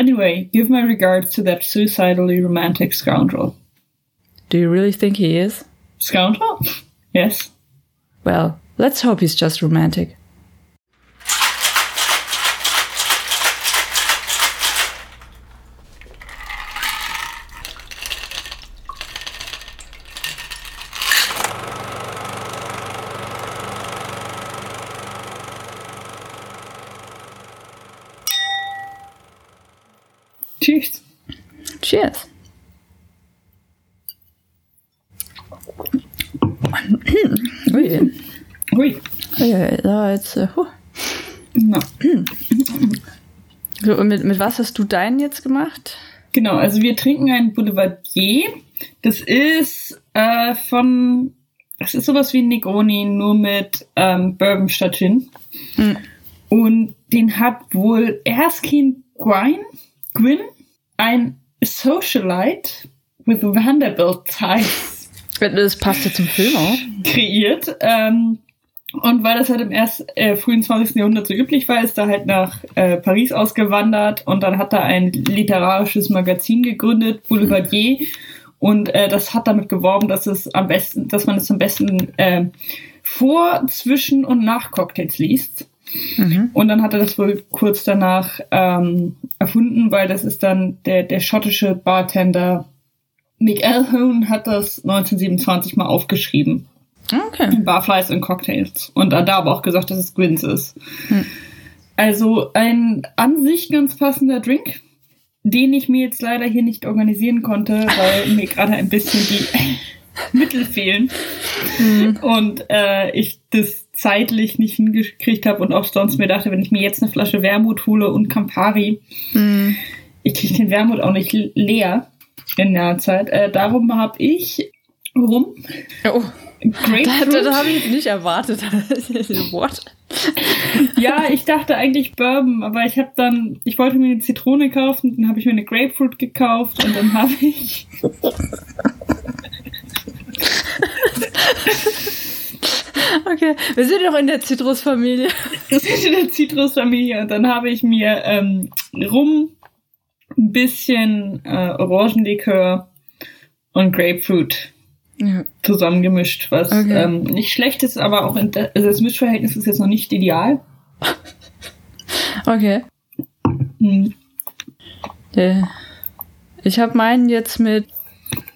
Anyway, give my regards to that suicidally romantic scoundrel. Do you really think he is? Scoundrel? Yes. Well, let's hope he's just romantic. Äh, huh. Na. So, und mit, mit was hast du deinen jetzt gemacht? Genau, also wir trinken ein Boulevardier. Das ist äh, von, das ist sowas wie ein Negroni, nur mit ähm, Bourbon statt Gin. Mhm. Und den hat wohl Erskine Gwyn, Gwyn ein Socialite with Vanderbilt ties Das passt ja zum Film auch. kreiert. Ähm, und weil das halt im erst, äh, frühen 20. Jahrhundert so üblich war, ist er halt nach äh, Paris ausgewandert und dann hat er ein literarisches Magazin gegründet, Boulevardier. Und äh, das hat damit geworben, dass es am besten, dass man es am besten äh, vor, zwischen und nach Cocktails liest. Mhm. Und dann hat er das wohl kurz danach ähm, erfunden, weil das ist dann der, der schottische Bartender Mick Elhone hat das 1927 mal aufgeschrieben. Okay. Barflies und Cocktails. Und da aber auch gesagt, dass es Gwyn's ist. Hm. Also ein an sich ganz passender Drink, den ich mir jetzt leider hier nicht organisieren konnte, weil mir gerade ein bisschen die Mittel fehlen. Und äh, ich das zeitlich nicht hingekriegt habe und auch sonst mir dachte, wenn ich mir jetzt eine Flasche Wermut hole und Campari, Hm. ich kriege den Wermut auch nicht leer in der Zeit. Äh, darum habe ich rum Oh, Grapefruit. da, da habe ich jetzt nicht erwartet. What? Ja, ich dachte eigentlich Bourbon, aber ich habe dann, ich wollte mir eine Zitrone kaufen, dann habe ich mir eine Grapefruit gekauft und dann habe ich Okay, wir sind noch in der Zitrusfamilie. das ist in der Zitrusfamilie und dann habe ich mir ähm, rum ein bisschen äh, Orangenlikör und Grapefruit Ja. zusammengemischt, was Okay. ähm, nicht schlecht ist, aber auch in, also das Mischverhältnis ist jetzt noch nicht ideal. Okay. Hm. Äh, Ich habe meinen jetzt mit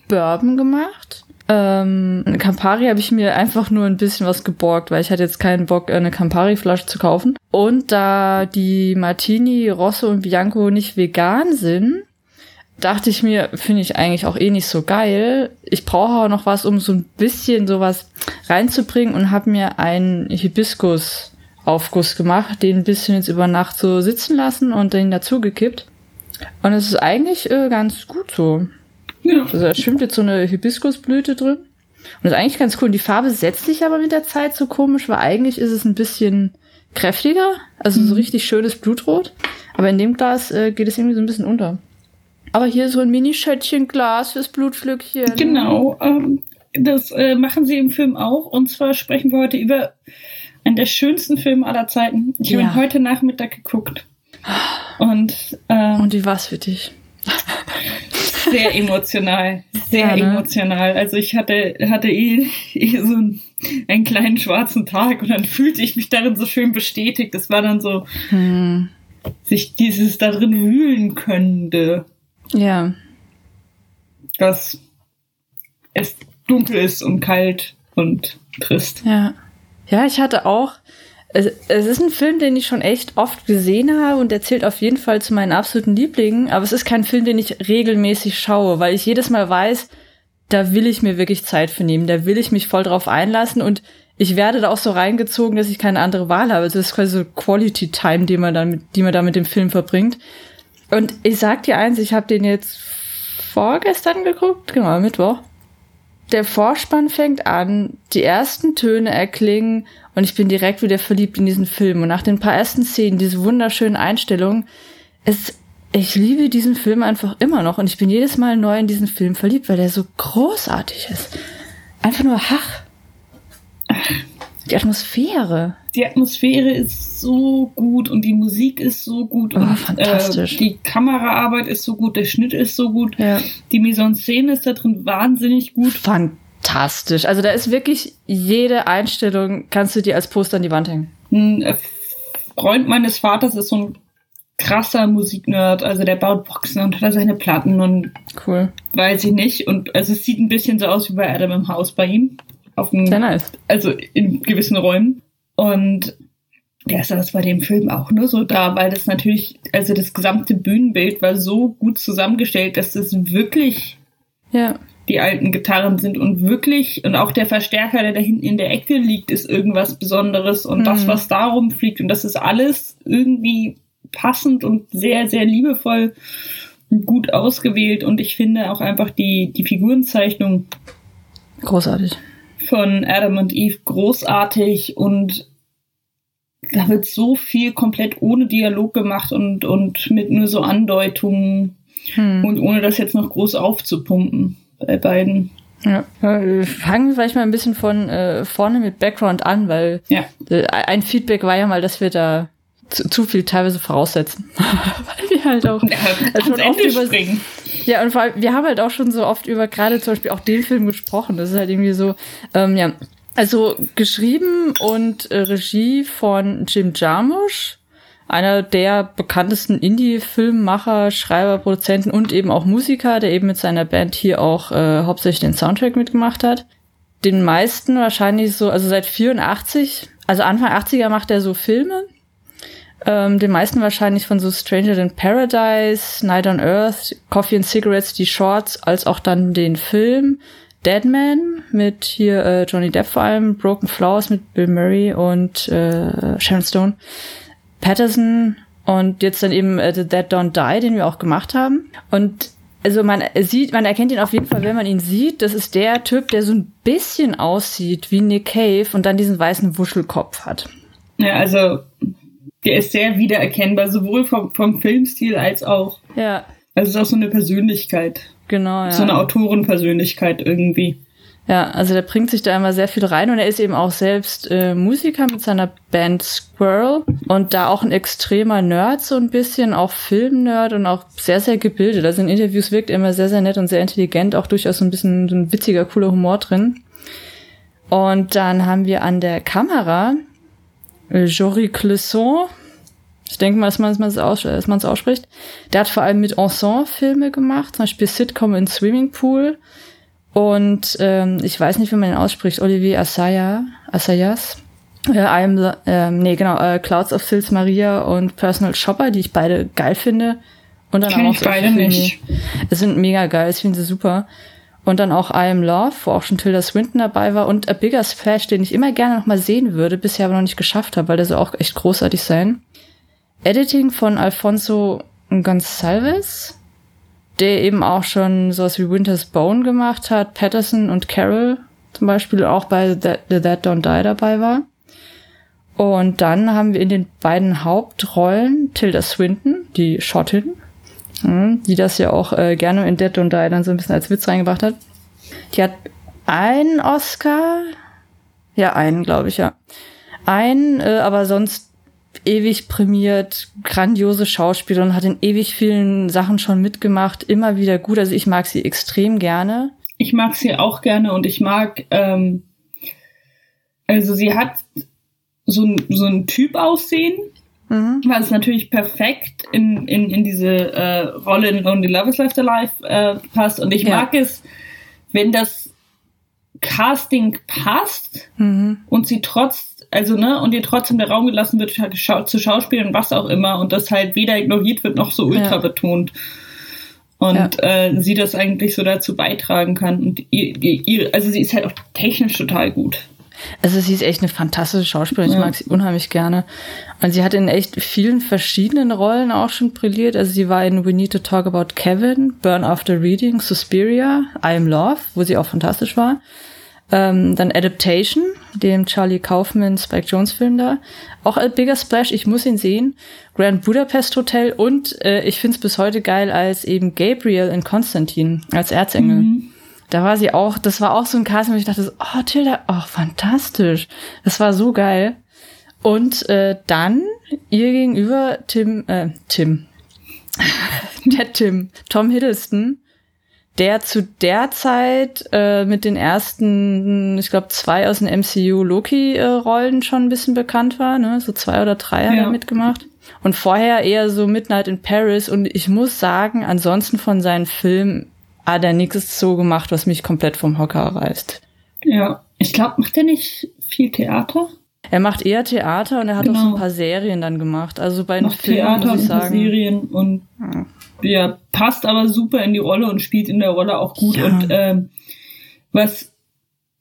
Bourbon gemacht. Ähm, Campari habe ich mir einfach nur ein bisschen was geborgt, weil ich hatte jetzt keinen Bock, eine Campari-Flasche zu kaufen. Und da die Martini, Rosso und Bianco nicht vegan sind, dachte ich mir, finde ich eigentlich auch eh nicht so geil. Ich brauche auch noch was, um so ein bisschen sowas reinzubringen und habe mir einen Hibiskus-Aufguss gemacht, den ein bisschen jetzt über Nacht so sitzen lassen und den dazugekippt. Und es ist eigentlich äh, ganz gut so. Ja. Also da schwimmt jetzt so eine Hibiskusblüte drin. Und das ist eigentlich ganz cool. Und die Farbe setzt sich aber mit der Zeit so komisch, weil eigentlich ist es ein bisschen kräftiger. Also so richtig schönes Blutrot. Aber in dem Glas äh, geht es irgendwie so ein bisschen unter. Aber hier so ein Mini-Schöttchen-Glas fürs Blutflückchen. Genau, ähm, das äh, machen sie im Film auch. Und zwar sprechen wir heute über einen der schönsten Filme aller Zeiten. Ich habe Ja. ihn heute Nachmittag geguckt. Und ähm, Und wie war's für dich? sehr emotional. Sehr Ja, ne? emotional. Also ich hatte, hatte eh, eh so einen, einen kleinen schwarzen Tag und dann fühlte ich mich darin so schön bestätigt. Das war dann so, Hm. sich dieses darin wühlen könnte, Ja. dass es dunkel ist und kalt und trist. Ja. Ja, ich hatte auch. Es, es ist ein Film, den ich schon echt oft gesehen habe und der zählt auf jeden Fall zu meinen absoluten Lieblingen. Aber es ist kein Film, den ich regelmäßig schaue, weil ich jedes Mal weiß, da will ich mir wirklich Zeit für nehmen. Da will ich mich voll drauf einlassen und ich werde da auch so reingezogen, dass ich keine andere Wahl habe. Also das ist quasi so Quality Time, die man dann die man da mit dem Film verbringt. Und ich sag dir eins, ich habe den jetzt vorgestern geguckt, genau, Mittwoch. Der Vorspann fängt an, die ersten Töne erklingen und ich bin direkt wieder verliebt in diesen Film. Und nach den paar ersten Szenen, diese wunderschönen Einstellungen, es, ich liebe diesen Film einfach immer noch und ich bin jedes Mal neu in diesen Film verliebt, weil der so großartig ist. Einfach nur, ach, Die Atmosphäre. Die Atmosphäre ist so gut und die Musik ist so gut Oh, und fantastisch. Äh, die Kameraarbeit ist so gut, der Schnitt ist so gut, Ja. die Mise en Szene ist da drin wahnsinnig gut. Fantastisch. Also da ist wirklich jede Einstellung, kannst du dir als Poster an die Wand hängen. Ein äh, Freund meines Vaters ist so ein krasser Musiknerd, also der baut Boxen und hat da seine Platten und Cool. weiß ich nicht. Und also es sieht ein bisschen so aus wie bei Adam im Haus bei ihm. Auf dem, Sehr nice. also in gewissen Räumen. Und der ist das bei dem Film auch nur so da, weil das natürlich, also das gesamte Bühnenbild war so gut zusammengestellt, dass das wirklich Ja. die alten Gitarren sind und wirklich, und auch der Verstärker, der da hinten in der Ecke liegt, ist irgendwas Besonderes und das, Mhm. was da rumfliegt und das ist alles irgendwie passend und sehr, sehr liebevoll und gut ausgewählt und ich finde auch einfach die, die Figurenzeichnung Großartig. Von Adam und Eve großartig und da wird so viel komplett ohne Dialog gemacht und, und mit nur so Andeutungen Hm. und ohne das jetzt noch groß aufzupumpen bei beiden. Ja. Äh, Fangen wir vielleicht mal ein bisschen von äh, vorne mit Background an, weil Ja. äh, ein Feedback war ja mal, dass wir da zu, zu viel teilweise voraussetzen. halt auch Ja, Also ans oft Ende über-. Ja, und vor allem, wir haben halt auch schon so oft über gerade zum Beispiel auch den Film gesprochen. Das ist halt irgendwie so, ähm, ja. Also geschrieben und äh, Regie von Jim Jarmusch, einer der bekanntesten Indie-Filmmacher, Schreiber, Produzenten und eben auch Musiker, der eben mit seiner Band hier auch äh, hauptsächlich den Soundtrack mitgemacht hat. Den meisten wahrscheinlich so, also seit 84, also Anfang 80er macht er so Filme. Ähm, den meisten wahrscheinlich von so Stranger in Paradise, Night on Earth, Coffee and Cigarettes, die Shorts, als auch dann den Film Dead Man mit hier äh, Johnny Depp vor allem, Broken Flowers mit Bill Murray und äh, Sharon Stone, Patterson und jetzt dann eben äh, The Dead Don't Die, den wir auch gemacht haben. Und also man sieht, man erkennt ihn auf jeden Fall, wenn man ihn sieht. Das ist der Typ, der so ein bisschen aussieht wie Nick Cave und dann diesen weißen Wuschelkopf hat. Ja, also der ist sehr wiedererkennbar, sowohl vom, vom Filmstil als auch. Ja, Also es ist auch so eine Persönlichkeit. genau. Ja. So eine Autorenpersönlichkeit irgendwie. Ja, also der bringt sich da immer sehr viel rein und er ist eben auch selbst äh, Musiker mit seiner Band Squirrel und da auch ein extremer Nerd so ein bisschen, auch Filmnerd und auch sehr, sehr gebildet. Also in Interviews wirkt er immer sehr, sehr nett und sehr intelligent, auch durchaus so ein bisschen so ein witziger, cooler Humor drin. Und dann haben wir an der Kamera Jory Clisson. Ich denke mal, dass man es dass ausspricht. Der hat vor allem mit Ensemble-Filme gemacht, zum Beispiel Sitcom in Swimming Pool. Und ähm, ich weiß nicht, wie man ihn ausspricht, Olivier Assaya, Assayas. Äh, I'm ähm, nee, genau, äh, Clouds of Sils Maria und Personal Shopper, die ich beide geil finde. Und dann Kenn auch ich beide Filme. nicht. Es sind mega geil, ich finde sie super. Und dann auch I Am Love, wo auch schon Tilda Swinton dabei war. Und A Bigger Splash, den ich immer gerne noch mal sehen würde, bisher aber noch nicht geschafft habe, weil der soll auch echt großartig sein. Editing von Alfonso Gonçalves, der eben auch schon sowas wie Winter's Bone gemacht hat, Patterson und Carol zum Beispiel auch bei The, The That Don't Die dabei war. Und dann haben wir in den beiden Hauptrollen Tilda Swinton, die Schottin, die das ja auch äh, gerne in Dead Don't Die dann so ein bisschen als Witz reingebracht hat. Die hat einen Oscar, ja einen, glaube ich, ja. Einen, äh, aber sonst ewig prämiert, grandiose Schauspielerin, hat in ewig vielen Sachen schon mitgemacht, immer wieder gut. Also ich mag sie extrem gerne. Ich mag sie auch gerne und ich mag, ähm, also sie hat so ein, so ein Typ aussehen, Mhm. was natürlich perfekt in, in, in diese äh, Rolle in Only Love is Left Alive äh, passt. Und ich Ja. mag es, wenn das Casting passt Mhm. und sie trotz, also ne, und ihr trotzdem der Raum gelassen wird, halt zu Schauspielen, was auch immer, und das halt weder ignoriert wird noch so ultra Ja. betont. Und äh, sie das eigentlich so dazu beitragen kann. Und ihr, ihr, also sie ist halt auch technisch total gut. Also sie ist echt eine fantastische Schauspielerin. Ich Ja. mag sie unheimlich gerne. Und sie hat in echt vielen verschiedenen Rollen auch schon brilliert. Also sie war in We Need to Talk About Kevin, Burn After Reading, Suspiria, I Am Love, wo sie auch fantastisch war. Ähm, dann Adaptation, dem Charlie Kaufman Spike Jones Film da. Auch A Bigger Splash, ich muss ihn sehen. Grand Budapest Hotel und äh, ich finde es bis heute geil als eben Gabriel in Konstantin, als Erzengel. Da war sie auch, das war auch so ein Casting, wo ich dachte, oh, Tilda, oh, fantastisch. Das war so geil. Und äh, dann ihr gegenüber Tim, äh, Tim, der Tim, Tom Hiddleston, der zu der Zeit äh, mit den ersten, ich glaube, zwei aus dem MCU Loki-Rollen schon ein bisschen bekannt war, ne? So zwei oder drei hat ja. er mitgemacht. Und vorher eher so Midnight in Paris. Und ich muss sagen, ansonsten von seinen Filmen hat er nichts so gemacht, was mich komplett vom Hocker reißt. Ja, ich glaube, macht er nicht viel Theater? Er macht eher Theater und er hat genau. auch so ein genau. paar Serien dann gemacht. Also bei den Filmen Theater muss ich sagen. Serien und ja. ja. passt aber super in die Rolle und spielt in der Rolle auch gut. Ja. Und ähm, was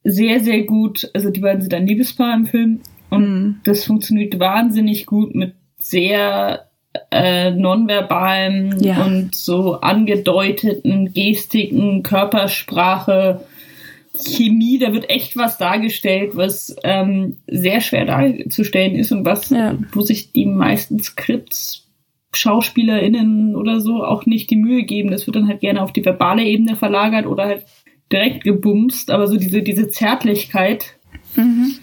sehr, sehr gut, also die beiden sind ein Liebespaar im Film und mhm. das funktioniert wahnsinnig gut mit sehr äh, nonverbalen ja. und so angedeuteten Gestiken, Körpersprache, Chemie, da wird echt was dargestellt, was ähm, sehr schwer darzustellen ist und was, ja. wo sich die meisten Skripts SchauspielerInnen oder so auch nicht die Mühe geben. Das wird dann halt gerne auf die verbale Ebene verlagert oder halt direkt gebumst, aber so diese, diese Zärtlichkeit, mhm.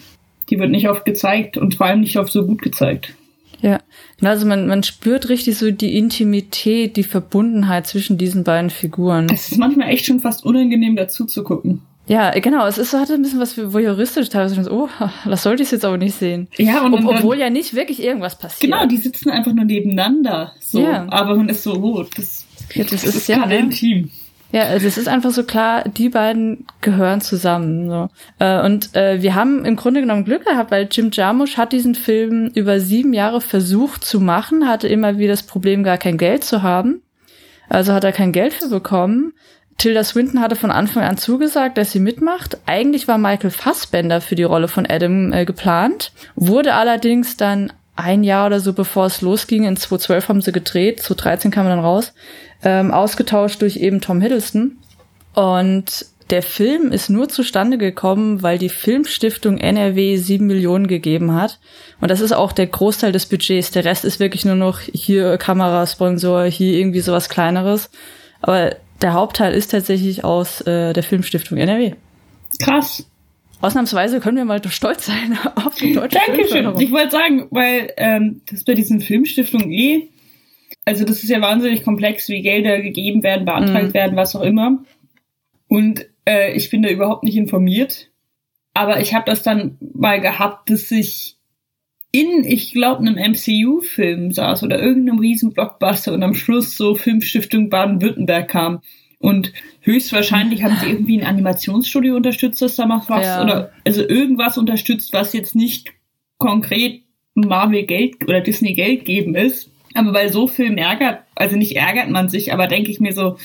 die wird nicht oft gezeigt und vor allem nicht oft so gut gezeigt. Ja, also man, man spürt richtig so die Intimität, die Verbundenheit zwischen diesen beiden Figuren. Es ist manchmal echt schon fast unangenehm dazu zu gucken. Ja, genau. Es ist, hatte ein bisschen was für voyeuristisch teilweise. Oh, das sollte ich jetzt aber nicht sehen. Ja, und, Ob, obwohl ja nicht wirklich irgendwas passiert. Genau, die sitzen einfach nur nebeneinander. So, ja. aber man ist so, oh, das, ja, das, das ist, ist ja ne? intim. Ja, also es ist einfach so klar, die beiden gehören zusammen. So. Äh, und äh, wir haben im Grunde genommen Glück gehabt, weil Jim Jarmusch hat diesen Film über sieben Jahre versucht zu machen, hatte immer wieder das Problem, gar kein Geld zu haben. Also hat er kein Geld für bekommen. Tilda Swinton hatte von Anfang an zugesagt, dass sie mitmacht. Eigentlich war Michael Fassbender für die Rolle von Adam äh, geplant, wurde allerdings dann ein Jahr oder so bevor es losging, in 2012 haben sie gedreht, 2013 kam er dann raus, ähm, ausgetauscht durch eben Tom Hiddleston. Und der Film ist nur zustande gekommen, weil die Filmstiftung NRW sieben Millionen gegeben hat. Und das ist auch der Großteil des Budgets. Der Rest ist wirklich nur noch hier Kamerasponsor, hier irgendwie sowas kleineres. Aber der Hauptteil ist tatsächlich aus äh, der Filmstiftung NRW. Krass. Ausnahmsweise können wir mal stolz sein auf die deutsche Dankeschön. Ich wollte sagen, weil ähm, das bei diesen Filmstiftungen eh, also das ist ja wahnsinnig komplex, wie Gelder gegeben werden, beantragt mhm. werden, was auch immer. Und äh, ich bin da überhaupt nicht informiert. Aber ich habe das dann mal gehabt, dass ich in, ich glaube, einem MCU-Film saß oder irgendeinem riesen Blockbuster und am Schluss so Filmstiftung Baden-Württemberg kam. Und höchstwahrscheinlich haben sie irgendwie ein Animationsstudio unterstützt, das da macht was. Ja. Oder also irgendwas unterstützt, was jetzt nicht konkret Marvel Geld oder Disney Geld geben ist. Aber bei so Filmen ärgert, also nicht ärgert man sich, aber denke ich mir so,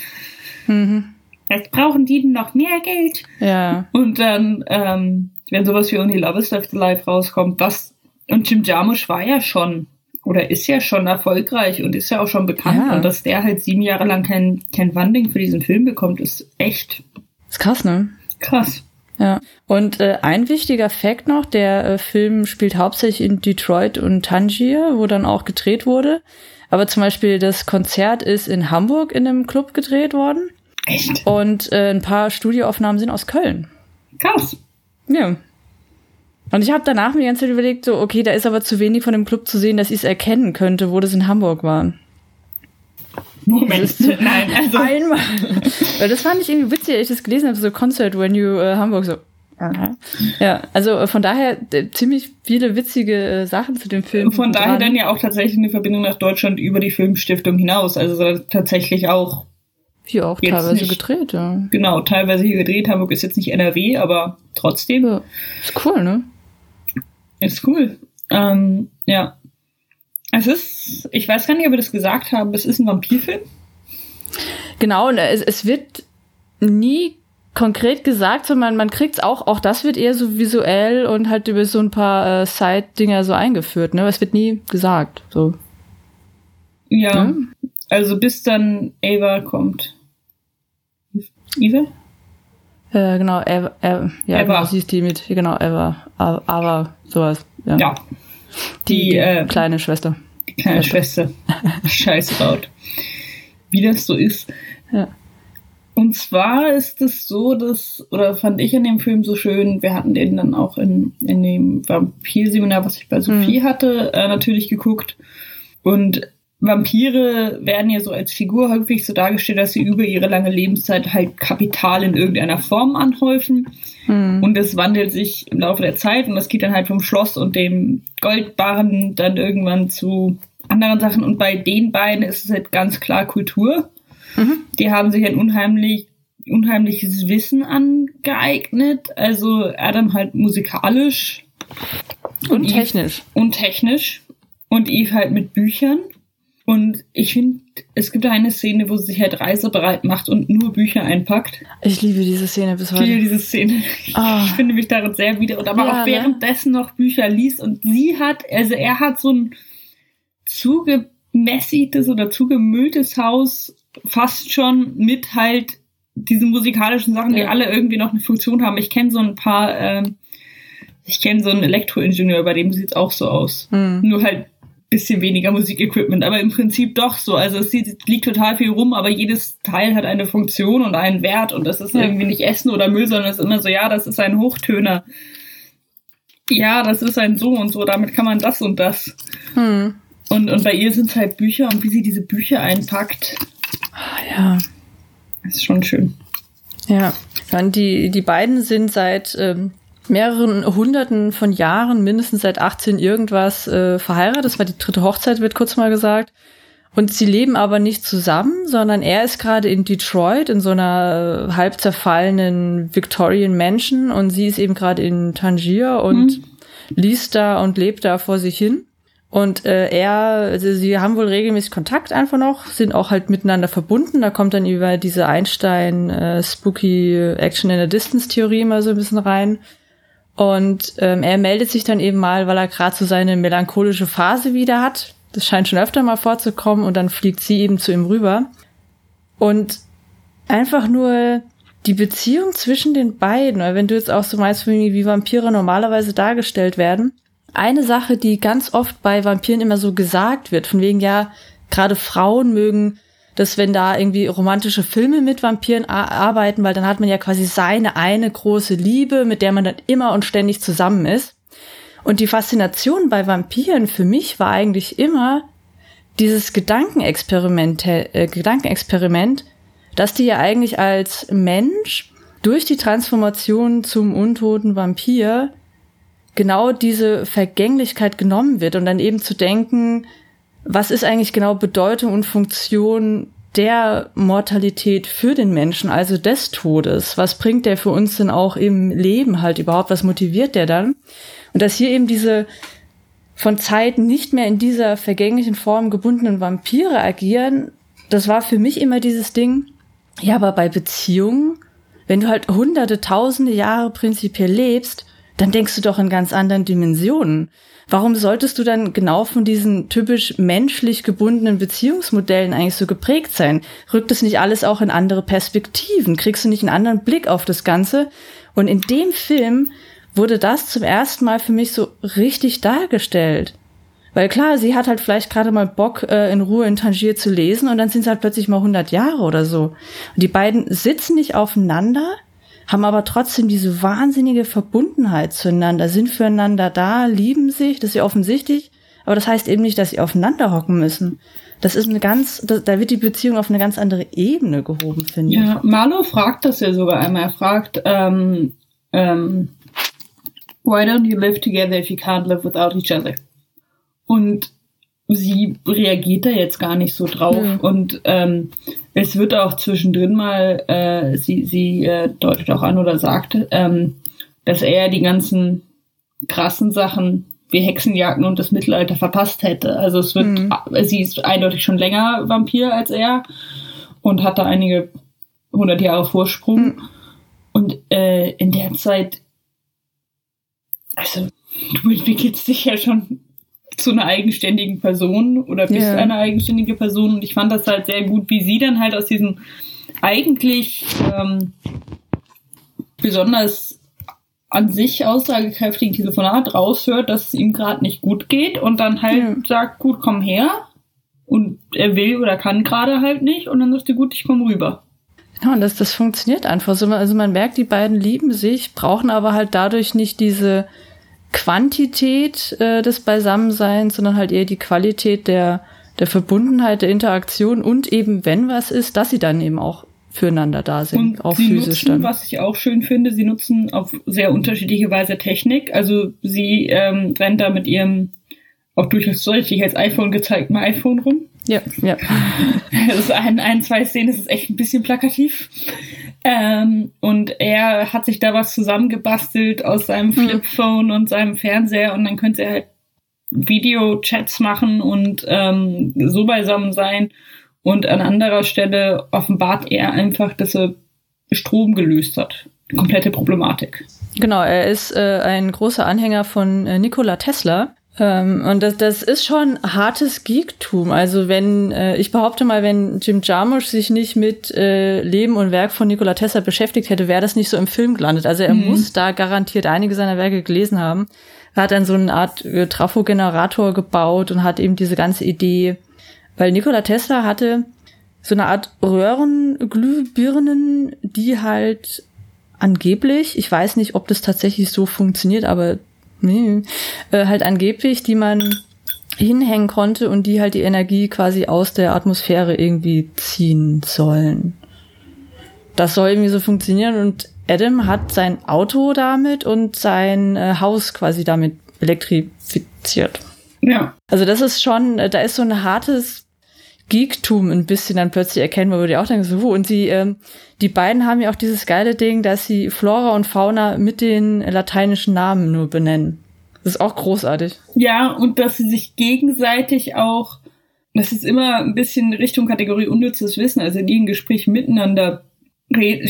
mhm. jetzt brauchen die noch mehr Geld. Ja. Und dann, ähm, wenn sowas wie Only Love is Left Alive rauskommt, was und Jim Jarmusch war ja schon oder ist ja schon erfolgreich und ist ja auch schon bekannt. Ja. Und dass der halt sieben Jahre lang kein, kein Funding für diesen Film bekommt, ist echt. Ist krass, ne? Krass. Ja. Und äh, ein wichtiger Fakt noch, der äh, Film spielt hauptsächlich in Detroit und Tangier, wo dann auch gedreht wurde. Aber zum Beispiel das Konzert ist in Hamburg in einem Club gedreht worden. Echt? Und äh, ein paar Studioaufnahmen sind aus Köln. Krass. Ja. Und ich habe danach mir die ganze Zeit überlegt, so, okay, da ist aber zu wenig von dem Club zu sehen, dass ich es erkennen könnte, wo das in Hamburg war. Moment, nein, also. Einmal. Weil das fand ich irgendwie witzig, als ich das gelesen habe, so Concert When You äh, Hamburg, so. Aha. Ja, also äh, von daher ziemlich viele witzige äh, Sachen zu dem Film. Von daher dann ja auch tatsächlich eine Verbindung nach Deutschland über die Filmstiftung hinaus. Also tatsächlich auch. Hier auch teilweise nicht, gedreht, ja. Genau, teilweise hier gedreht. Hamburg ist jetzt nicht NRW, aber trotzdem. Ja, ist cool, ne? Ist cool. Ähm, ja. Es ist, ich weiß gar nicht, ob wir das gesagt haben, es ist ein Vampirfilm. Genau, und es, es wird nie konkret gesagt, sondern man kriegt es auch, auch das wird eher so visuell und halt über so ein paar äh, Side-Dinger so eingeführt, ne? Es wird nie gesagt. So. Ja. ja. Also bis dann Ava kommt. Eva? Äh, genau, Eva, Eva, ja, Eva. Genau, sie ist die mit, genau, Eva, aber sowas, ja. ja. Die, die, die äh, kleine Schwester. Kleine Schwester. Scheiße baut. Wie das so ist. Ja. Und zwar ist es so, dass, oder fand ich in dem Film so schön, wir hatten den dann auch in, in dem Vampir-Seminar, was ich bei Sophie mhm. hatte, äh, natürlich geguckt. Und Vampire werden ja so als Figur häufig so dargestellt, dass sie über ihre lange Lebenszeit halt Kapital in irgendeiner Form anhäufen. Mhm. Und es wandelt sich im Laufe der Zeit und das geht dann halt vom Schloss und dem Goldbarren dann irgendwann zu anderen Sachen. Und bei den beiden ist es halt ganz klar Kultur. Mhm. Die haben sich ein unheimlich, unheimliches Wissen angeeignet. Also Adam halt musikalisch. Und, und technisch. Eve, und technisch. Und Eve halt mit Büchern. Und ich finde, es gibt eine Szene, wo sie sich halt reisebereit macht und nur Bücher einpackt. Ich liebe diese Szene bis heute. Ich liebe diese Szene. Oh. Ich finde mich darin sehr wieder und aber ja, auch ne? währenddessen ne? noch Bücher liest und sie hat, also er hat so ein zugemäßigtes oder zugemülltes Haus fast schon mit halt diesen musikalischen Sachen, die alle irgendwie noch eine Funktion haben. Ich kenne so ein paar, ähm, ich kenne so einen Elektroingenieur, bei dem sieht es auch so aus. Mhm. Nur halt bisschen weniger Musikequipment, aber im Prinzip doch so. Also es liegt total viel rum, aber jedes Teil hat eine Funktion und einen Wert und das ist ja. irgendwie nicht Essen oder Müll, sondern es ist immer so, ja, das ist ein Hochtöner. Ja, das ist ein so und so, damit kann man das und das. Hm. Und, und bei ihr sind es halt Bücher und wie sie diese Bücher einpackt. Ja. Ist schon schön. Ja. Und die, die beiden sind seit ähm, mehreren Hunderten von Jahren, mindestens seit 18 irgendwas, äh, verheiratet. Das war die dritte Hochzeit, wird kurz mal gesagt. Und sie leben aber nicht zusammen, sondern er ist gerade in Detroit in so einer äh, halb zerfallenen Victorian Mansion und sie ist eben gerade in Tangier und mhm. liest da und lebt da vor sich hin. Und äh, er, also sie haben wohl regelmäßig Kontakt einfach noch, sind auch halt miteinander verbunden. Da kommt dann über diese Einstein äh, Spooky Action in a Distance Theorie mal so ein bisschen rein. Und ähm, er meldet sich dann eben mal, weil er gerade so seine melancholische Phase wieder hat. Das scheint schon öfter mal vorzukommen und dann fliegt sie eben zu ihm rüber. Und einfach nur die Beziehung zwischen den beiden, wenn du jetzt auch so meinst, wie Vampire normalerweise dargestellt werden. Eine Sache, die ganz oft bei Vampiren immer so gesagt wird, von wegen ja, gerade Frauen mögen dass wenn da irgendwie romantische Filme mit Vampiren arbeiten, weil dann hat man ja quasi seine eine große Liebe, mit der man dann immer und ständig zusammen ist. Und die Faszination bei Vampiren für mich war eigentlich immer dieses Gedankenexperiment, äh, Gedankenexperiment, dass die ja eigentlich als Mensch durch die Transformation zum untoten Vampir genau diese Vergänglichkeit genommen wird und dann eben zu denken, was ist eigentlich genau Bedeutung und Funktion der Mortalität für den Menschen, also des Todes? Was bringt der für uns denn auch im Leben halt überhaupt? Was motiviert der dann? Und dass hier eben diese von Zeit nicht mehr in dieser vergänglichen Form gebundenen Vampire agieren, das war für mich immer dieses Ding, ja, aber bei Beziehungen, wenn du halt hunderte, tausende Jahre prinzipiell lebst, dann denkst du doch in ganz anderen Dimensionen. Warum solltest du dann genau von diesen typisch menschlich gebundenen Beziehungsmodellen eigentlich so geprägt sein? Rückt es nicht alles auch in andere Perspektiven? Kriegst du nicht einen anderen Blick auf das Ganze? Und in dem Film wurde das zum ersten Mal für mich so richtig dargestellt. Weil klar, sie hat halt vielleicht gerade mal Bock, äh, in Ruhe in Tangier zu lesen und dann sind es halt plötzlich mal 100 Jahre oder so. Und die beiden sitzen nicht aufeinander, haben aber trotzdem diese wahnsinnige Verbundenheit zueinander, sind füreinander da, lieben sich, das ist ja offensichtlich, aber das heißt eben nicht, dass sie aufeinander hocken müssen. Das ist eine ganz, da wird die Beziehung auf eine ganz andere Ebene gehoben, finde ja, ich. Ja, Marlo fragt das ja sogar einmal. Er fragt, ähm, ähm, why don't you live together if you can't live without each other? Und sie reagiert da jetzt gar nicht so drauf. Mhm. Und ähm, es wird auch zwischendrin mal, äh, sie, sie äh, deutet auch an oder sagt, ähm, dass er die ganzen krassen Sachen wie Hexenjagden und das Mittelalter verpasst hätte. Also es wird, mhm. sie ist eindeutig schon länger Vampir als er und hat da einige hundert Jahre Vorsprung. Mhm. Und äh, in der Zeit, also du entwickelst dich ja schon zu einer eigenständigen Person oder bist yeah. eine eigenständige Person. Und ich fand das halt sehr gut, wie sie dann halt aus diesem eigentlich ähm, besonders an sich aussagekräftigen Telefonat raushört, dass es ihm gerade nicht gut geht und dann halt ja. sagt, gut, komm her. Und er will oder kann gerade halt nicht und dann sagt er, gut, ich komm rüber. Ja, und das, das funktioniert einfach so. Also man merkt, die beiden lieben sich, brauchen aber halt dadurch nicht diese Quantität äh, des Beisammenseins, sondern halt eher die Qualität der, der Verbundenheit, der Interaktion und eben, wenn was ist, dass sie dann eben auch füreinander da sind, und auch sie physisch nutzen, dann. Was ich auch schön finde, sie nutzen auf sehr unterschiedliche Weise Technik. Also sie ähm, rennt da mit ihrem auch durchaus deutlich als iPhone gezeigten iPhone rum. Ja, ja. Das ist ein, ein, zwei Szenen, das ist echt ein bisschen plakativ. Ähm, und er hat sich da was zusammengebastelt aus seinem hm. Flipphone und seinem Fernseher und dann könnte er halt Videochats machen und ähm, so beisammen sein. Und an anderer Stelle offenbart er einfach, dass er Strom gelöst hat. Komplette Problematik. Genau, er ist äh, ein großer Anhänger von äh, Nikola Tesla ähm, und das, das ist schon hartes Geektum. Also wenn, äh, ich behaupte mal, wenn Jim Jarmusch sich nicht mit äh, Leben und Werk von Nikola Tesla beschäftigt hätte, wäre das nicht so im Film gelandet. Also er mhm. muss da garantiert einige seiner Werke gelesen haben. Er hat dann so eine Art äh, Trafo-Generator gebaut und hat eben diese ganze Idee, weil Nikola Tesla hatte so eine Art Röhrenglühbirnen, die halt angeblich, ich weiß nicht, ob das tatsächlich so funktioniert, aber nee, äh, halt angeblich, die man hinhängen konnte und die halt die Energie quasi aus der Atmosphäre irgendwie ziehen sollen. Das soll irgendwie so funktionieren und Adam hat sein Auto damit und sein äh, Haus quasi damit elektrifiziert. Ja. Also das ist schon, äh, da ist so ein hartes Geektum ein bisschen dann plötzlich erkennbar, wo die auch denken, so, und sie, ähm, die beiden haben ja auch dieses geile Ding, dass sie Flora und Fauna mit den lateinischen Namen nur benennen. Das ist auch großartig. Ja, und dass sie sich gegenseitig auch, das ist immer ein bisschen Richtung Kategorie unnützes Wissen, also in ihren Gesprächen miteinander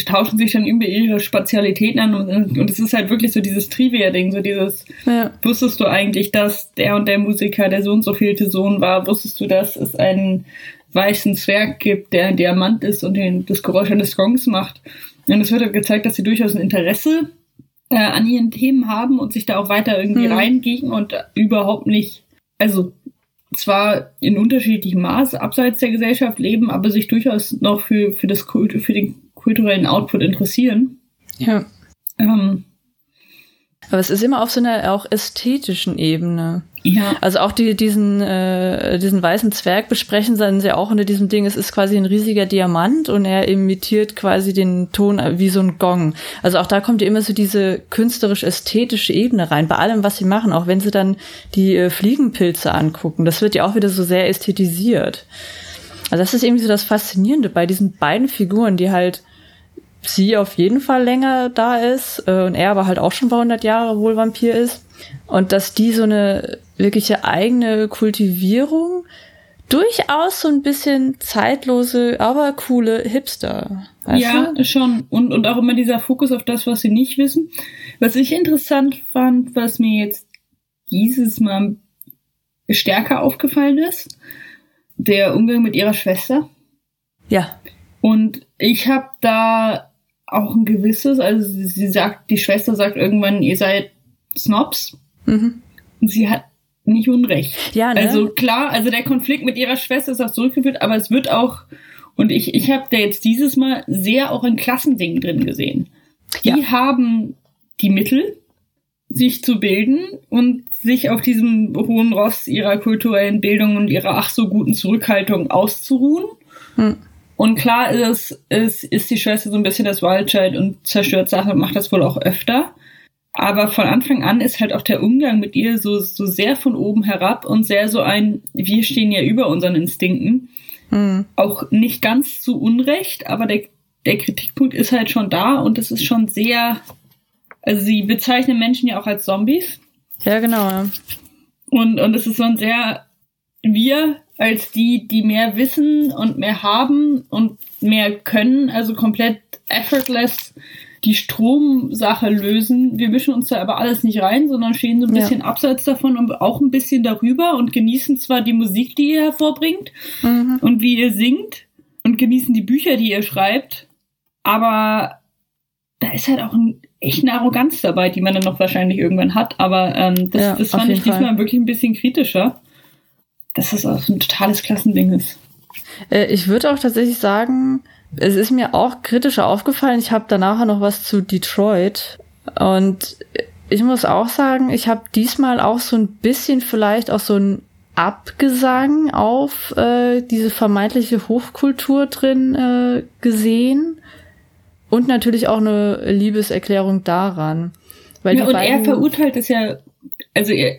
tauschen sich dann über ihre Spezialitäten an und, und es ist halt wirklich so dieses Trivia-Ding, so dieses, ja. wusstest du eigentlich, dass der und der Musiker der so und so vielte Sohn war, wusstest du, dass es einen weißen Zwerg gibt, der ein Diamant ist und den, das Geräusch eines Gongs macht. Und es wird halt gezeigt, dass sie durchaus ein Interesse äh, an ihren Themen haben und sich da auch weiter irgendwie mhm. reingehen und überhaupt nicht, also zwar in unterschiedlichem Maß abseits der Gesellschaft leben, aber sich durchaus noch für, für, das, für den kulturellen Output interessieren. Ja. Ähm, aber es ist immer auf so einer auch ästhetischen Ebene. Ja. Also auch die, diesen, äh, diesen weißen Zwerg besprechen dann sie auch unter diesem Ding. Es ist quasi ein riesiger Diamant und er imitiert quasi den Ton wie so ein Gong. Also auch da kommt ja immer so diese künstlerisch-ästhetische Ebene rein, bei allem, was sie machen. Auch wenn sie dann die äh, Fliegenpilze angucken. Das wird ja auch wieder so sehr ästhetisiert. Also das ist irgendwie so das Faszinierende bei diesen beiden Figuren, die halt sie auf jeden Fall länger da ist äh, und er aber halt auch schon bei 100 Jahre wohl Vampir ist und dass die so eine wirkliche eigene Kultivierung durchaus so ein bisschen zeitlose, aber coole Hipster. ja, du? schon. Und, und auch immer dieser Fokus auf das, was sie nicht wissen. Was ich interessant fand, was mir jetzt dieses Mal stärker aufgefallen ist, der Umgang mit ihrer Schwester. Ja. Und ich habe da auch ein gewisses, also sie, sagt, die Schwester sagt irgendwann, ihr seid Snobs. Mhm. Und sie hat nicht Unrecht. Ja, ne? Also klar, also der Konflikt mit ihrer Schwester ist auch zurückgeführt, aber es wird auch, und ich, ich habe da jetzt dieses Mal sehr auch ein Klassending drin gesehen. Die ja. haben die Mittel, sich zu bilden und sich auf diesem hohen Ross ihrer kulturellen Bildung und ihrer ach so guten Zurückhaltung auszuruhen. Hm. Und klar ist, ist, ist die Schwester so ein bisschen das Wildchild und zerstört Sachen und macht das wohl auch öfter. Aber von Anfang an ist halt auch der Umgang mit ihr so, so sehr von oben herab und sehr so ein, wir stehen ja über unseren Instinkten. Mhm. Auch nicht ganz zu Unrecht, aber der, der Kritikpunkt ist halt schon da und es ist schon sehr, also sie bezeichnen Menschen ja auch als Zombies. Ja, genau. Ja. Und, und es ist so ein sehr, wir als die, die mehr wissen und mehr haben und mehr können, also komplett effortless die Stromsache lösen. Wir mischen uns da aber alles nicht rein, sondern stehen so ein bisschen ja. abseits davon und auch ein bisschen darüber und genießen zwar die Musik, die ihr hervorbringt mhm. und wie ihr singt und genießen die Bücher, die ihr schreibt, aber da ist halt auch ein, echt eine Arroganz dabei, die man dann noch wahrscheinlich irgendwann hat, aber ähm, das, ja, das fand ich diesmal Fall. wirklich ein bisschen kritischer dass das auch so ein totales Klassending ist. Äh, ich würde auch tatsächlich sagen, Es ist mir auch kritischer aufgefallen. Ich habe danach noch was zu Detroit. Und ich muss auch sagen, ich habe diesmal auch so ein bisschen vielleicht auch so ein Abgesang auf äh, diese vermeintliche Hochkultur drin äh, gesehen. Und natürlich auch eine Liebeserklärung daran. Weil ja, und er verurteilt es ja, also er,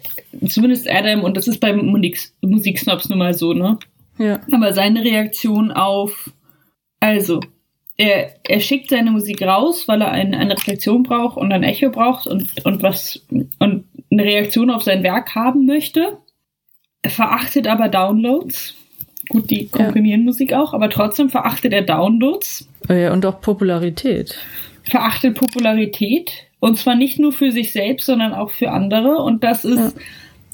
zumindest Adam, und das ist beim Musik, Musiksnobs nun mal so, ne? Ja. Aber seine Reaktion auf, also, er, er schickt seine Musik raus, weil er ein, eine Reflexion braucht und ein Echo braucht und, und was, und eine Reaktion auf sein Werk haben möchte. Er verachtet aber Downloads. Gut, die komprimieren ja. Musik auch, aber trotzdem verachtet er Downloads. Ja, und auch Popularität. Verachtet Popularität. Und zwar nicht nur für sich selbst, sondern auch für andere. Und das ist, ja.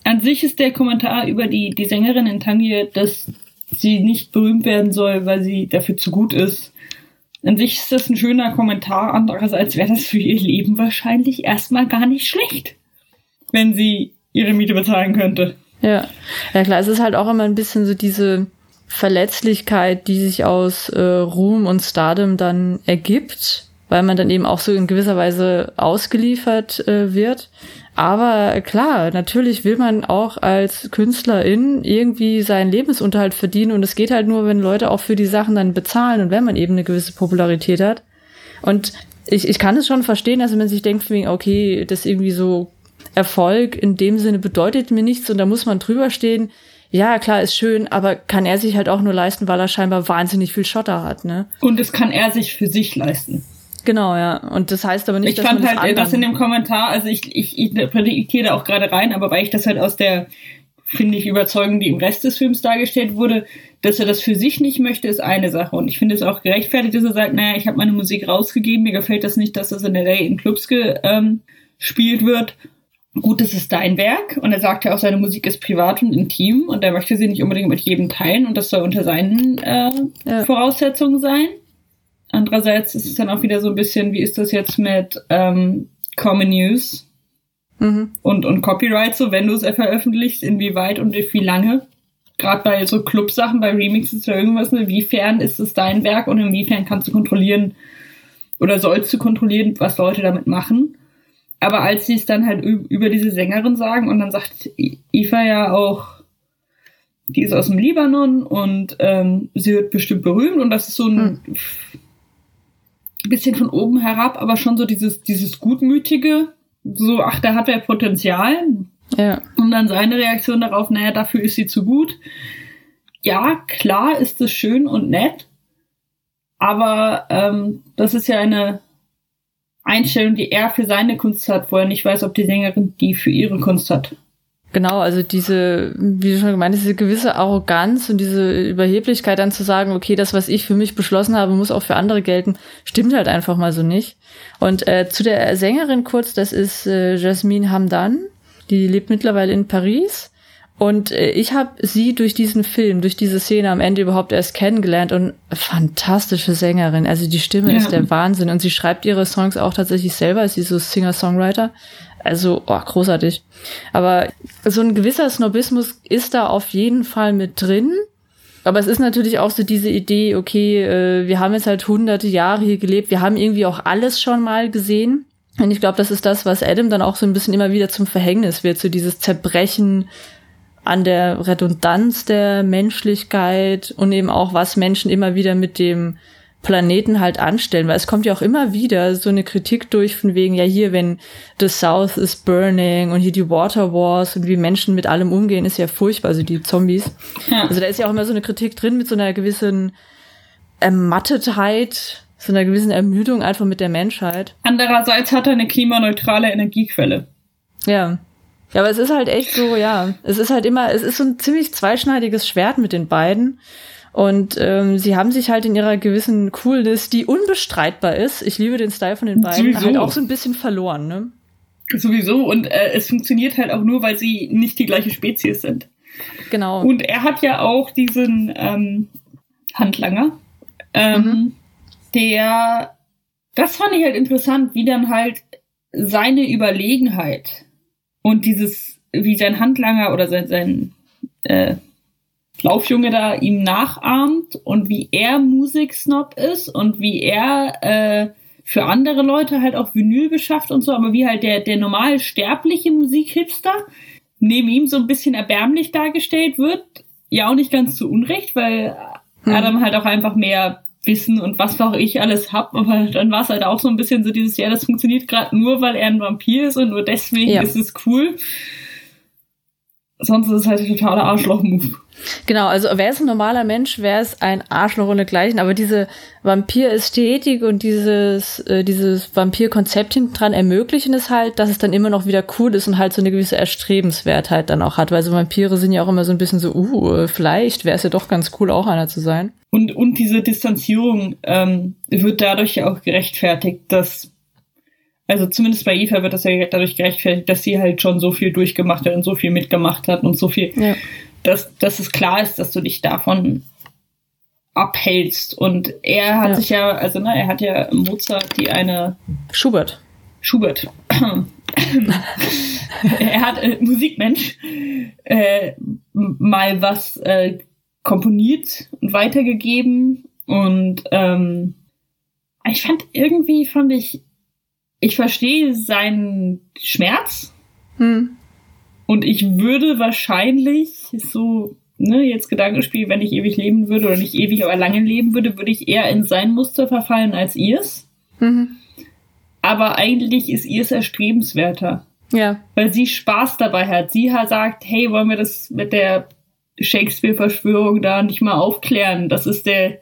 An sich ist der Kommentar über die, die Sängerin in Tangier, dass sie nicht berühmt werden soll, weil sie dafür zu gut ist. An sich ist das ein schöner Kommentar, andererseits wäre das für ihr Leben wahrscheinlich erstmal gar nicht schlecht, wenn sie ihre Miete bezahlen könnte. Ja, ja klar, es ist halt auch immer ein bisschen so diese Verletzlichkeit, die sich aus äh, Ruhm und Stardom dann ergibt, weil man dann eben auch so in gewisser Weise ausgeliefert äh, wird. Aber klar, natürlich will man auch als Künstlerin irgendwie seinen Lebensunterhalt verdienen und es geht halt nur, wenn Leute auch für die Sachen dann bezahlen und wenn man eben eine gewisse Popularität hat. Und ich, ich kann es schon verstehen, dass man sich denkt, okay, das irgendwie so Erfolg in dem Sinne bedeutet mir nichts und da muss man drüber stehen. Ja, klar, ist schön, aber kann er sich halt auch nur leisten, weil er scheinbar wahnsinnig viel Schotter hat, ne? Und das kann er sich für sich leisten. Genau, ja. Und das heißt aber nicht, ich dass fand man halt das, das in dem Kommentar, also ich, ich, ich interpretiere da auch gerade rein, aber weil ich das halt aus der, finde ich, Überzeugung, die im Rest des Films dargestellt wurde, dass er das für sich nicht möchte, ist eine Sache. Und ich finde es auch gerechtfertigt, dass er sagt, naja, ich habe meine Musik rausgegeben, mir gefällt das nicht, dass das in der Ray in Clubs gespielt ähm, wird. Gut, das ist dein Werk. Und er sagt ja auch, seine Musik ist privat und intim und er möchte sie nicht unbedingt mit jedem teilen und das soll unter seinen äh, ja. Voraussetzungen sein. Andererseits ist es dann auch wieder so ein bisschen, wie ist das jetzt mit ähm, Common News mhm. und, und Copyright, so wenn du es veröffentlichst, inwieweit und wie lange? Gerade bei so Clubsachen, bei Remixes oder irgendwas, inwiefern ist es dein Werk und inwiefern kannst du kontrollieren oder sollst du kontrollieren, was Leute damit machen? Aber als sie es dann halt über diese Sängerin sagen und dann sagt Eva ja auch, die ist aus dem Libanon und ähm, sie wird bestimmt berühmt und das ist so ein hm bisschen von oben herab, aber schon so dieses, dieses Gutmütige, so, ach, da hat er Potenzial. Ja. Und dann seine Reaktion darauf, naja, dafür ist sie zu gut. Ja, klar ist es schön und nett, aber ähm, das ist ja eine Einstellung, die er für seine Kunst hat, wo er nicht weiß, ob die Sängerin die für ihre Kunst hat. Genau, also diese, wie du schon gemeint hast, diese gewisse Arroganz und diese Überheblichkeit dann zu sagen, okay, das, was ich für mich beschlossen habe, muss auch für andere gelten, stimmt halt einfach mal so nicht. Und äh, zu der Sängerin kurz, das ist äh, Jasmine Hamdan, die lebt mittlerweile in Paris. Und äh, ich habe sie durch diesen Film, durch diese Szene am Ende überhaupt erst kennengelernt und fantastische Sängerin. Also die Stimme ja. ist der Wahnsinn und sie schreibt ihre Songs auch tatsächlich selber, sie ist so Singer-Songwriter. Also, oh, großartig. Aber so ein gewisser Snobismus ist da auf jeden Fall mit drin. Aber es ist natürlich auch so diese Idee, okay, äh, wir haben jetzt halt hunderte Jahre hier gelebt, wir haben irgendwie auch alles schon mal gesehen. Und ich glaube, das ist das, was Adam dann auch so ein bisschen immer wieder zum Verhängnis wird, so dieses Zerbrechen an der Redundanz der Menschlichkeit und eben auch, was Menschen immer wieder mit dem Planeten halt anstellen, weil es kommt ja auch immer wieder so eine Kritik durch von wegen, ja hier, wenn the South is burning und hier die Water Wars und wie Menschen mit allem umgehen, ist ja furchtbar, also die Zombies. Ja. Also da ist ja auch immer so eine Kritik drin mit so einer gewissen Ermattetheit, so einer gewissen Ermüdung einfach mit der Menschheit. Andererseits hat er eine klimaneutrale Energiequelle. Ja. Ja, aber es ist halt echt so, ja, es ist halt immer, es ist so ein ziemlich zweischneidiges Schwert mit den beiden. Und ähm, sie haben sich halt in ihrer gewissen Coolness, die unbestreitbar ist, ich liebe den Style von den beiden, Sowieso. halt auch so ein bisschen verloren, ne? Sowieso. Und äh, es funktioniert halt auch nur, weil sie nicht die gleiche Spezies sind. Genau. Und er hat ja auch diesen ähm, Handlanger, ähm, mhm. der, das fand ich halt interessant, wie dann halt seine Überlegenheit und dieses, wie sein Handlanger oder sein, sein äh, Laufjunge da ihm nachahmt und wie er Musiksnob ist und wie er äh, für andere Leute halt auch Vinyl beschafft und so, aber wie halt der, der normal sterbliche Musikhipster neben ihm so ein bisschen erbärmlich dargestellt wird. Ja, auch nicht ganz zu Unrecht, weil hm. Adam halt auch einfach mehr Wissen und was auch ich alles hab, aber dann war es halt auch so ein bisschen so dieses, ja, das funktioniert gerade nur, weil er ein Vampir ist und nur deswegen ja. ist es cool sonst ist es halt ein totaler Arschloch-Move. Genau, also wäre es ein normaler Mensch, wäre es ein Arschloch und dergleichen, aber diese Vampir-Ästhetik und dieses, äh, dieses Vampir-Konzept hinten dran ermöglichen es halt, dass es dann immer noch wieder cool ist und halt so eine gewisse Erstrebenswertheit dann auch hat, weil so Vampire sind ja auch immer so ein bisschen so, uh, vielleicht wäre es ja doch ganz cool, auch einer zu sein. Und, und diese Distanzierung ähm, wird dadurch ja auch gerechtfertigt, dass also zumindest bei Eva wird das ja dadurch gerechtfertigt, dass sie halt schon so viel durchgemacht hat und so viel mitgemacht hat und so viel, ja. dass, dass es klar ist, dass du dich davon abhältst. Und er hat ja. sich ja, also ne, er hat ja Mozart die eine Schubert. Schubert. er hat äh, Musikmensch äh, mal was äh, komponiert und weitergegeben und ähm, ich fand irgendwie fand ich ich verstehe seinen Schmerz. Hm. Und ich würde wahrscheinlich so, ne, jetzt Gedankenspiel, wenn ich ewig leben würde oder nicht ewig, aber lange leben würde, würde ich eher in sein Muster verfallen als ihrs. Mhm. Aber eigentlich ist ihrs erstrebenswerter. Ja. Weil sie Spaß dabei hat. Sie hat sagt, hey, wollen wir das mit der Shakespeare-Verschwörung da nicht mal aufklären? Das ist der,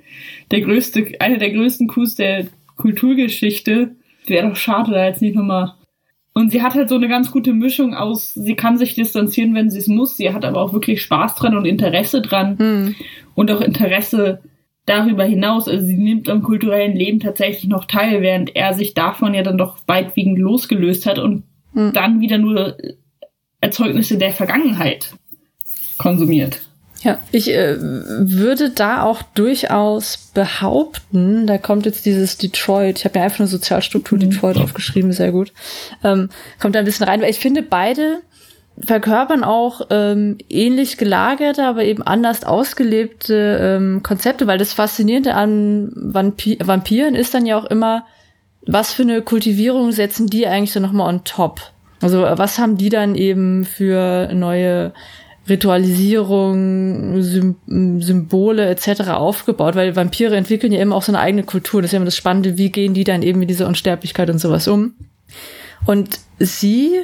der größte, einer der größten Coups der Kulturgeschichte wäre doch schade, da jetzt nicht nochmal. Und sie hat halt so eine ganz gute Mischung aus, sie kann sich distanzieren, wenn sie es muss, sie hat aber auch wirklich Spaß dran und Interesse dran hm. und auch Interesse darüber hinaus. Also sie nimmt am kulturellen Leben tatsächlich noch teil, während er sich davon ja dann doch weitwiegend losgelöst hat und hm. dann wieder nur Erzeugnisse der Vergangenheit konsumiert. Ja, ich äh, würde da auch durchaus behaupten, da kommt jetzt dieses Detroit, ich habe mir einfach nur Sozialstruktur mhm. Detroit aufgeschrieben, sehr gut, ähm, kommt da ein bisschen rein, weil ich finde, beide verkörpern auch ähm, ähnlich gelagerte, aber eben anders ausgelebte ähm, Konzepte, weil das Faszinierende an Vampi Vampiren ist dann ja auch immer, was für eine Kultivierung setzen die eigentlich so nochmal on top? Also was haben die dann eben für neue Ritualisierung, Sym Symbole etc. aufgebaut, weil Vampire entwickeln ja immer auch so eine eigene Kultur. Das ist ja immer das Spannende, wie gehen die dann eben mit dieser Unsterblichkeit und sowas um. Und sie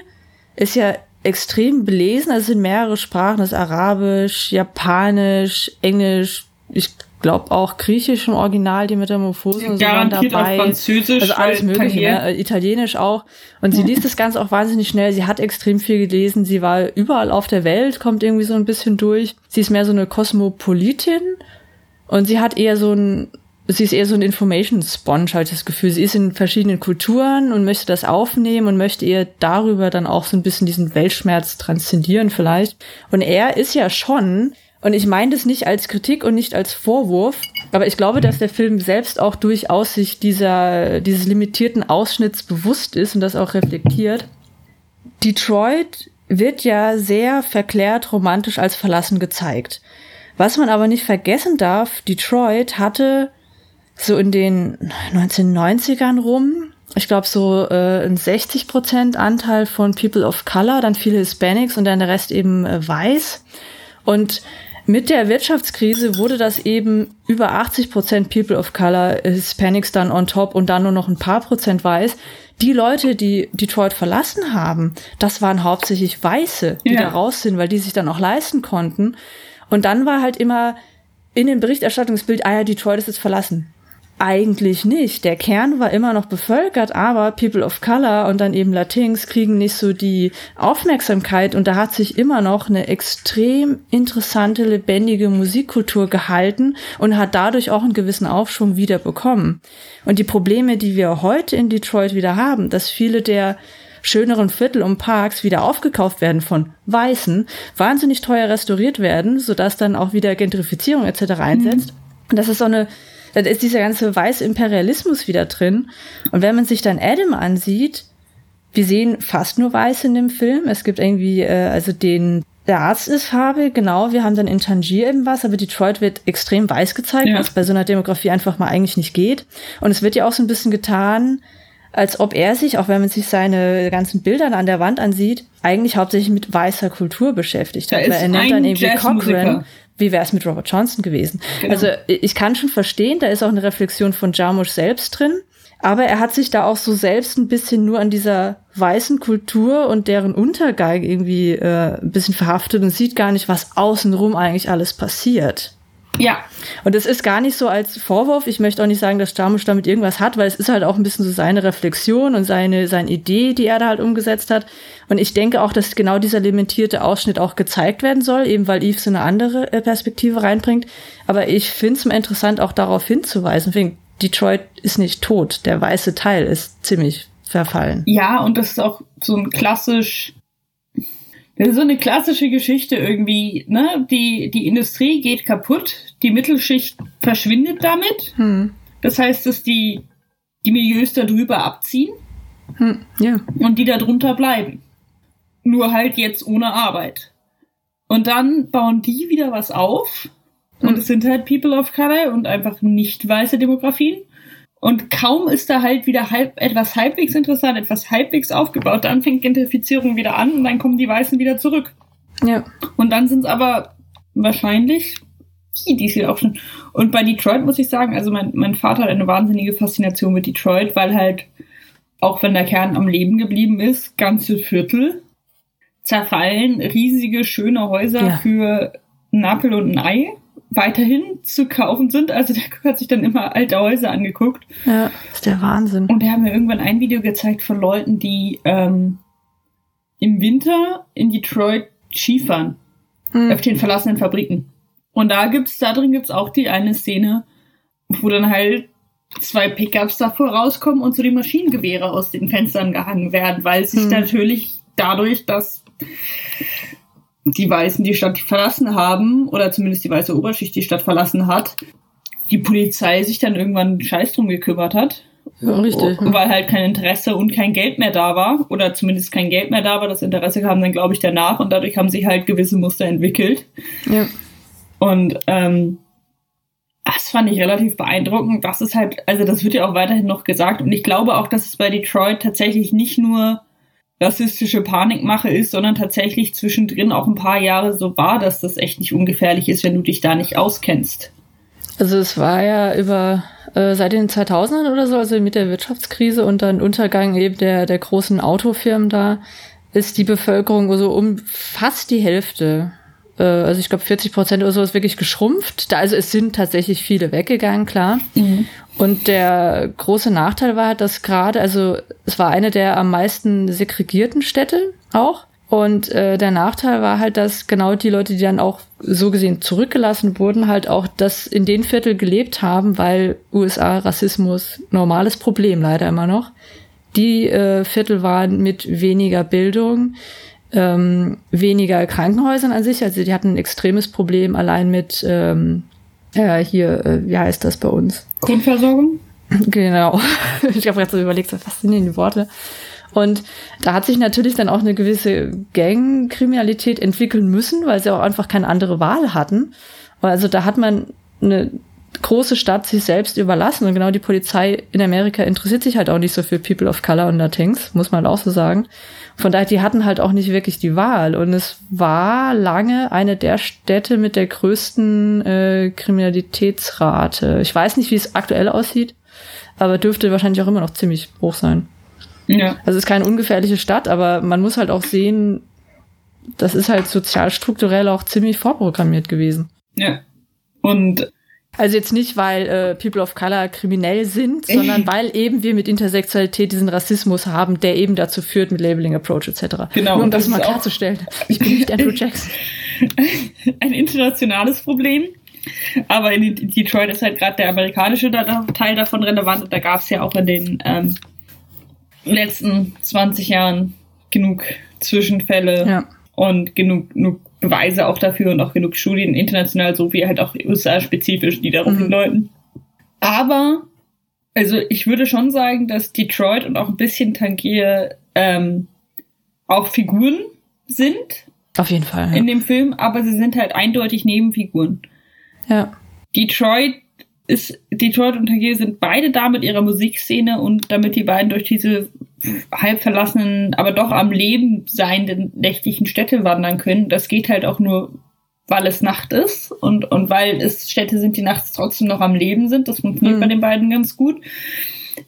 ist ja extrem belesen, also sind mehrere Sprachen, das ist Arabisch, Japanisch, Englisch, ich glaube auch Griechisch im Original, die Metamorphosen und so waren dabei. Auch Französisch, also alles mögliche, ne? Äh, Italienisch auch. Und sie liest das Ganze auch wahnsinnig schnell. Sie hat extrem viel gelesen. Sie war überall auf der Welt, kommt irgendwie so ein bisschen durch. Sie ist mehr so eine Kosmopolitin und sie hat eher so ein Sie ist eher so ein Information Sponge, ich das Gefühl. Sie ist in verschiedenen Kulturen und möchte das aufnehmen und möchte eher darüber dann auch so ein bisschen diesen Weltschmerz transzendieren vielleicht. Und er ist ja schon und ich meine das nicht als Kritik und nicht als Vorwurf, aber ich glaube, dass der Film selbst auch durchaus sich dieser, dieses limitierten Ausschnitts bewusst ist und das auch reflektiert. Detroit wird ja sehr verklärt romantisch als verlassen gezeigt. Was man aber nicht vergessen darf, Detroit hatte so in den 1990ern rum, ich glaube so äh, ein 60% Anteil von People of Color, dann viele Hispanics und dann der Rest eben äh, weiß. Und mit der Wirtschaftskrise wurde das eben über 80 Prozent People of Color, Hispanics dann on top und dann nur noch ein paar Prozent weiß. Die Leute, die Detroit verlassen haben, das waren hauptsächlich Weiße, die ja. da raus sind, weil die sich dann auch leisten konnten. Und dann war halt immer in dem Berichterstattungsbild, ah ja, Detroit ist jetzt verlassen. Eigentlich nicht. Der Kern war immer noch bevölkert, aber People of Color und dann eben Latins kriegen nicht so die Aufmerksamkeit und da hat sich immer noch eine extrem interessante, lebendige Musikkultur gehalten und hat dadurch auch einen gewissen Aufschwung wieder bekommen. Und die Probleme, die wir heute in Detroit wieder haben, dass viele der schöneren Viertel und Parks wieder aufgekauft werden von Weißen, wahnsinnig teuer restauriert werden, sodass dann auch wieder Gentrifizierung etc. einsetzt. Mhm. Und das ist so eine dann ist dieser ganze weiße Imperialismus wieder drin. Und wenn man sich dann Adam ansieht, wir sehen fast nur Weiß in dem Film. Es gibt irgendwie, äh, also den der Arzt ist farbig, genau. Wir haben dann in Tangier eben was, aber Detroit wird extrem weiß gezeigt, ja. was bei so einer Demografie einfach mal eigentlich nicht geht. Und es wird ja auch so ein bisschen getan, als ob er sich, auch wenn man sich seine ganzen Bilder an der Wand ansieht, eigentlich hauptsächlich mit weißer Kultur beschäftigt hat. Weil er nennt dann irgendwie Cochran. Wie wäre es mit Robert Johnson gewesen? Genau. Also ich kann schon verstehen, da ist auch eine Reflexion von Jarmusch selbst drin. Aber er hat sich da auch so selbst ein bisschen nur an dieser weißen Kultur und deren Untergang irgendwie äh, ein bisschen verhaftet und sieht gar nicht, was außenrum eigentlich alles passiert. Ja. Und es ist gar nicht so als Vorwurf. Ich möchte auch nicht sagen, dass Jarmusch damit irgendwas hat, weil es ist halt auch ein bisschen so seine Reflexion und seine, seine Idee, die er da halt umgesetzt hat. Und ich denke auch, dass genau dieser limitierte Ausschnitt auch gezeigt werden soll, eben weil Eve so eine andere äh, Perspektive reinbringt. Aber ich finde es mal interessant, auch darauf hinzuweisen. Deswegen Detroit ist nicht tot, der weiße Teil ist ziemlich verfallen. Ja, und das ist auch so ein klassisch, das ist so eine klassische Geschichte irgendwie, ne? Die, die Industrie geht kaputt, die Mittelschicht verschwindet damit. Hm. Das heißt, dass die, die Milieus da drüber abziehen. Hm, ja. Und die da drunter bleiben. Nur halt jetzt ohne Arbeit. Und dann bauen die wieder was auf und hm. es sind halt People of Color und einfach nicht weiße Demografien. Und kaum ist da halt wieder halb, etwas halbwegs interessant, etwas halbwegs aufgebaut, dann fängt Gentrifizierung wieder an und dann kommen die Weißen wieder zurück. Ja. Und dann sind es aber wahrscheinlich die, die sie auch schon. Und bei Detroit muss ich sagen, also mein, mein Vater hat eine wahnsinnige Faszination mit Detroit, weil halt, auch wenn der Kern am Leben geblieben ist, ganze Viertel zerfallen, riesige, schöne Häuser ja. für Napel und ein Ei weiterhin zu kaufen sind. Also der hat sich dann immer alte Häuser angeguckt. Ja, ist der Wahnsinn. Und er hat mir irgendwann ein Video gezeigt von Leuten, die ähm, im Winter in Detroit Skifahren. Hm. Auf den verlassenen Fabriken. Und da gibt's, da drin gibt's auch die eine Szene, wo dann halt zwei Pickups davor rauskommen und so die Maschinengewehre aus den Fenstern gehangen werden, weil sich hm. natürlich dadurch, dass die Weißen die Stadt verlassen haben, oder zumindest die weiße Oberschicht die Stadt verlassen hat, die Polizei sich dann irgendwann Scheiß drum gekümmert hat. Ja, richtig. Weil halt kein Interesse und kein Geld mehr da war. Oder zumindest kein Geld mehr da war. Das Interesse kam dann, glaube ich, danach. Und dadurch haben sich halt gewisse Muster entwickelt. Ja. Und ähm, das fand ich relativ beeindruckend. Das ist halt, also das wird ja auch weiterhin noch gesagt. Und ich glaube auch, dass es bei Detroit tatsächlich nicht nur rassistische Panikmache ist, sondern tatsächlich zwischendrin auch ein paar Jahre so war, dass das echt nicht ungefährlich ist, wenn du dich da nicht auskennst. Also es war ja über äh, seit den 2000ern oder so, also mit der Wirtschaftskrise und dann Untergang eben der der großen Autofirmen da, ist die Bevölkerung so um fast die Hälfte also ich glaube 40 Prozent oder so ist wirklich geschrumpft. Da, also es sind tatsächlich viele weggegangen, klar. Mhm. Und der große Nachteil war, dass gerade, also es war eine der am meisten segregierten Städte auch. Und äh, der Nachteil war halt, dass genau die Leute, die dann auch so gesehen zurückgelassen wurden, halt auch das in den Viertel gelebt haben, weil USA Rassismus normales Problem leider immer noch. Die äh, Viertel waren mit weniger Bildung, ähm, weniger Krankenhäusern an sich. Also die hatten ein extremes Problem allein mit ähm, äh, hier, äh, wie heißt das bei uns? Grundversorgung? Genau. ich habe gerade so überlegt, was sind denn die Worte? Und da hat sich natürlich dann auch eine gewisse Gangkriminalität entwickeln müssen, weil sie auch einfach keine andere Wahl hatten. Also da hat man eine große Stadt sich selbst überlassen und genau die Polizei in Amerika interessiert sich halt auch nicht so für People of Color und Things, muss man auch so sagen. Von daher, die hatten halt auch nicht wirklich die Wahl. Und es war lange eine der Städte mit der größten äh, Kriminalitätsrate. Ich weiß nicht, wie es aktuell aussieht, aber dürfte wahrscheinlich auch immer noch ziemlich hoch sein. Ja. Also es ist keine ungefährliche Stadt, aber man muss halt auch sehen, das ist halt sozialstrukturell auch ziemlich vorprogrammiert gewesen. Ja. Und also jetzt nicht, weil äh, People of Color kriminell sind, sondern weil eben wir mit Intersexualität diesen Rassismus haben, der eben dazu führt mit Labeling Approach etc. Genau. Nur um das, das mal klarzustellen. Ich bin nicht Andrew Jackson. Ein internationales Problem. Aber in Detroit ist halt gerade der amerikanische Teil davon relevant und da gab es ja auch in den ähm, letzten 20 Jahren genug Zwischenfälle ja. und genug, genug Beweise auch dafür und auch genug Studien international, so wie halt auch USA-spezifisch, die darauf mhm. hindeuten. Aber, also ich würde schon sagen, dass Detroit und auch ein bisschen Tangier ähm, auch Figuren sind Auf jeden Fall. Ja. in dem Film, aber sie sind halt eindeutig Nebenfiguren. ja. Detroit ist, Detroit und Tangier sind beide da mit ihrer Musikszene und damit die beiden durch diese halb verlassenen, aber doch am Leben seienden nächtlichen Städte wandern können. Das geht halt auch nur, weil es Nacht ist und, und weil es Städte sind, die nachts trotzdem noch am Leben sind. Das funktioniert Mhm. bei den beiden ganz gut.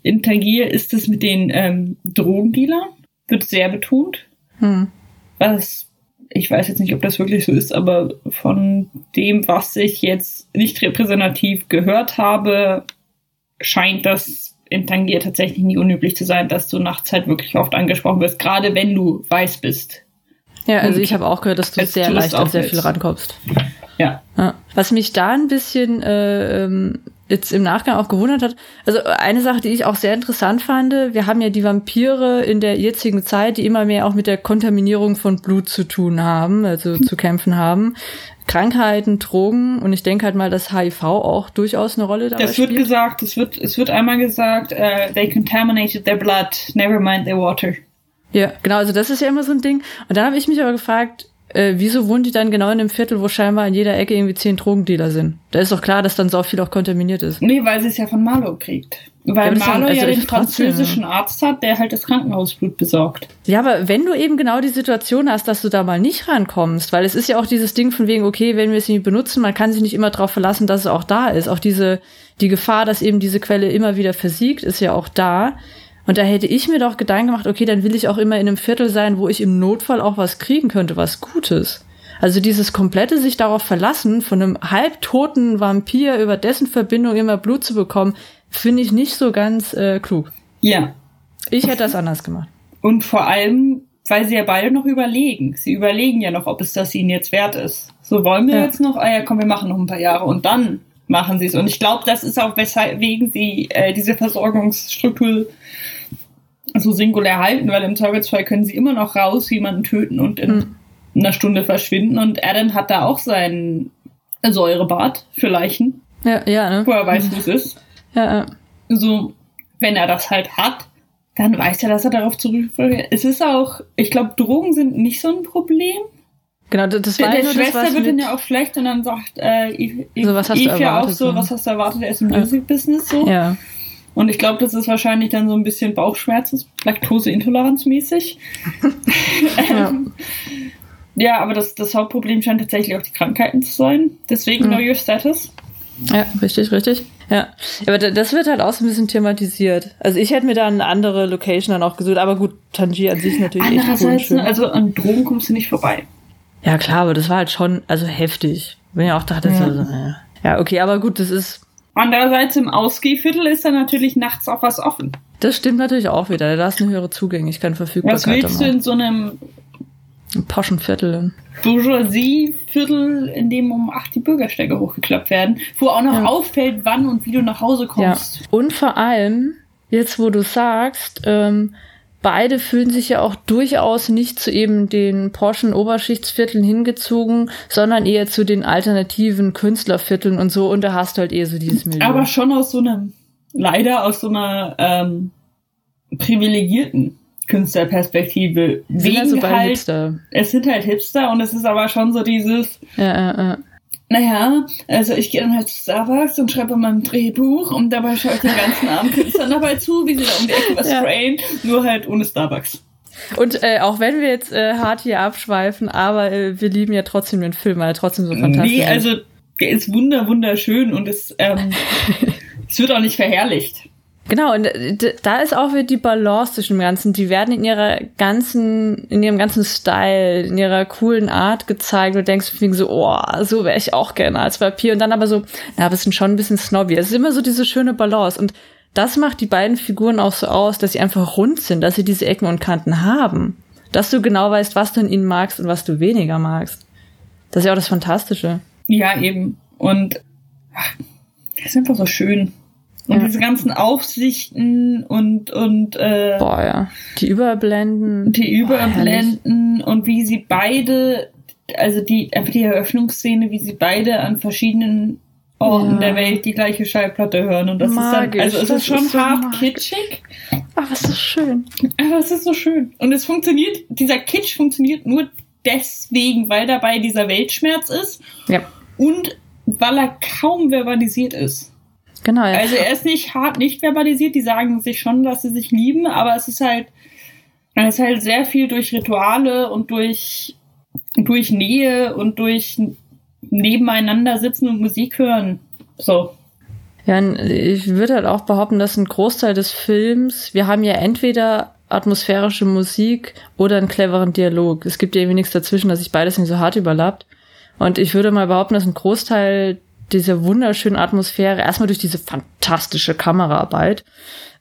In Tangier ist es mit den ähm, Drogendealern, wird sehr betont Hm. was ich weiß jetzt nicht, ob das wirklich so ist, aber von dem, was ich jetzt nicht repräsentativ gehört habe, scheint das in Tangier tatsächlich nie unüblich zu sein, dass du nachts halt wirklich oft angesprochen wirst, gerade wenn du weiß bist. Ja, also Und ich habe auch gehört, dass du sehr leicht an sehr viel rankommst. Ja. Ja. Was mich da ein bisschen äh, ähm, jetzt im Nachgang auch gewundert hat, also eine Sache, die ich auch sehr interessant fand, wir haben ja die Vampire in der jetzigen Zeit, die immer mehr auch mit der Kontaminierung von Blut zu tun haben, also zu kämpfen haben. Krankheiten, Drogen und ich denke halt mal, dass HIV auch durchaus eine Rolle dabei Das wird spielt. gesagt, es wird, es wird einmal gesagt, äh, they contaminated their blood, never mind their water. Ja, genau, also das ist ja immer so ein Ding. Und dann habe ich mich aber gefragt, äh, wieso wohnen die dann genau in dem Viertel, wo scheinbar in jeder Ecke irgendwie zehn Drogendealer sind? Da ist doch klar, dass dann so viel auch kontaminiert ist. Nee, weil sie es ja von Marlow kriegt. Ja, Weil ist Marlow ja- ja also den trotzdem, französischen Arzt hat, der halt das Krankenhausblut besorgt. Ja, aber wenn du eben genau die Situation hast, dass du da mal nicht rankommst, weil es ist ja auch dieses Ding von wegen, okay, wenn wir es nicht benutzen, man kann sich nicht immer darauf verlassen, dass es auch da ist. Auch diese, die Gefahr, dass eben diese Quelle immer wieder versiegt, ist ja auch da. Und da hätte ich mir doch Gedanken gemacht, okay, dann will ich auch immer in einem Viertel sein, wo ich im Notfall auch was kriegen könnte, was Gutes. Also dieses komplette sich darauf verlassen, von einem halbtoten Vampir über dessen Verbindung immer Blut zu bekommen, finde ich nicht so ganz äh, klug. Ja. Ich hätte das anders gemacht. Und vor allem, weil sie ja beide noch überlegen. Sie überlegen ja noch, ob es das ihnen jetzt wert ist. So wollen wir Ja. jetzt noch, ah ja, komm, wir machen noch ein paar Jahre und dann machen sie es. Und ich glaube, das ist auch weswegen sie äh, diese Versorgungsstruktur so singulär halten, weil im Zweifelsfall können sie immer noch raus, jemanden töten und in Hm. einer Stunde verschwinden. Und Adam hat da auch sein Säurebad für Leichen, Ja, ja, ne? wo er weiß, wo es ist. Ja, ja. so, wenn er das halt hat, dann weiß er, dass er darauf zurückfällt. Es ist auch, ich glaube, Drogen sind nicht so ein Problem. Genau, das, Der, war der das, Schwester wird dann ja auch schlecht und dann sagt äh, Eve, So, was hast du Eve ja auch erwartet, so, so. was hast du erwartet, er ist im Ja. Music-Business so. ja. Und ich glaube, das ist wahrscheinlich dann so ein bisschen Bauchschmerzen, Laktoseintoleranzmäßig. Ja. ähm, ja, aber das, das Hauptproblem scheint tatsächlich auch die Krankheiten zu sein. Deswegen Mhm. Know Your Status. Ja, richtig, richtig. Ja, aber da- das wird halt auch so ein bisschen thematisiert. Also ich hätte mir da eine andere Location dann auch gesucht, aber gut, Tangier an sich ist natürlich echt cool also an Drogen kommst du nicht vorbei. Ja, klar, aber das war halt schon, also heftig. Wenn ich auch dachte, Ja. so, so, ja. ja, okay, aber gut, das ist, Andererseits im Ausgehviertel ist dann natürlich nachts auch was offen. das stimmt natürlich auch wieder. Da ist eine höhere Zugänglichkeit, Verfügbarkeit. Was willst du in so einem. Im Poschenviertel. Bourgeoisie-Viertel, in dem um acht die Bürgersteige hochgeklappt werden, wo auch noch Ja. auffällt, wann und wie du nach Hause Ja. kommst. Und vor allem, jetzt wo du sagst, ähm, beide fühlen sich ja auch durchaus nicht zu eben den Porschen Oberschichtsvierteln hingezogen, sondern eher zu den alternativen Künstlervierteln und so. Und da hast du halt eher so dieses Milieu. Aber schon aus so einem, leider aus so einer ähm, privilegierten Künstlerperspektive. sind Wegen also halt, Hipster. es sind halt Hipster und es ist aber schon so dieses, Ja, ja, ja. naja, also ich gehe dann halt zu Starbucks und schreibe mein Drehbuch und dabei schaue ich den ganzen Abend Künstlern dabei zu, wie sie da um die Ecke was Ja. sprayen, nur halt ohne Starbucks. Und äh, auch wenn wir jetzt äh, hart hier abschweifen, aber äh, wir lieben ja trotzdem den Film, weil er trotzdem so fantastisch Nee, ist. also der ist wunder, wunderschön und es, ähm, es wird auch nicht verherrlicht. Genau, und äh, da ist auch wieder die Balance zwischen dem Ganzen. Die werden in ihrer ganzen, in ihrem ganzen Style, in ihrer coolen Art gezeigt. Du denkst wegen so, oh, so wäre ich auch gerne als Vampir. Und dann aber so, na, es sind schon ein bisschen snobby. Es ist immer so diese schöne Balance. Und das macht die beiden Figuren auch so aus, dass sie einfach rund sind, dass sie diese Ecken und Kanten haben. Dass du genau weißt, was du in ihnen magst und was du weniger magst. Das ist ja auch das Fantastische. Ja, eben. Und ach, das ist einfach so schön. Und Ja. diese ganzen Aufsichten und, und äh, Boah, ja. Die Überblenden. die Boah. Überblenden und wie sie beide, also die, einfach die Eröffnungsszene, wie sie beide an verschiedenen Orten Ja. der Welt die gleiche Schallplatte hören. Und das Magisch, ist dann, also es das ist schon ist so hart magisch. kitschig, Ach, was ist schön. aber es ist so schön. Und es funktioniert, dieser Kitsch funktioniert nur deswegen, weil dabei dieser Weltschmerz ist Ja. und weil er kaum verbalisiert ist. Genau, ja. Also er ist nicht hart nicht verbalisiert, die sagen sich schon, dass sie sich lieben, aber es ist halt, es ist halt sehr viel durch Rituale und durch, durch Nähe und durch nebeneinander sitzen und Musik hören. So. Ja, ich würde halt auch behaupten, dass ein Großteil des Films, wir haben ja entweder atmosphärische Musik oder einen cleveren Dialog. Es gibt ja irgendwie nichts dazwischen, dass sich beides nicht so hart überlappt. Und ich würde mal behaupten, dass ein Großteil dieser wunderschönen Atmosphäre erstmal durch diese fantastische Kameraarbeit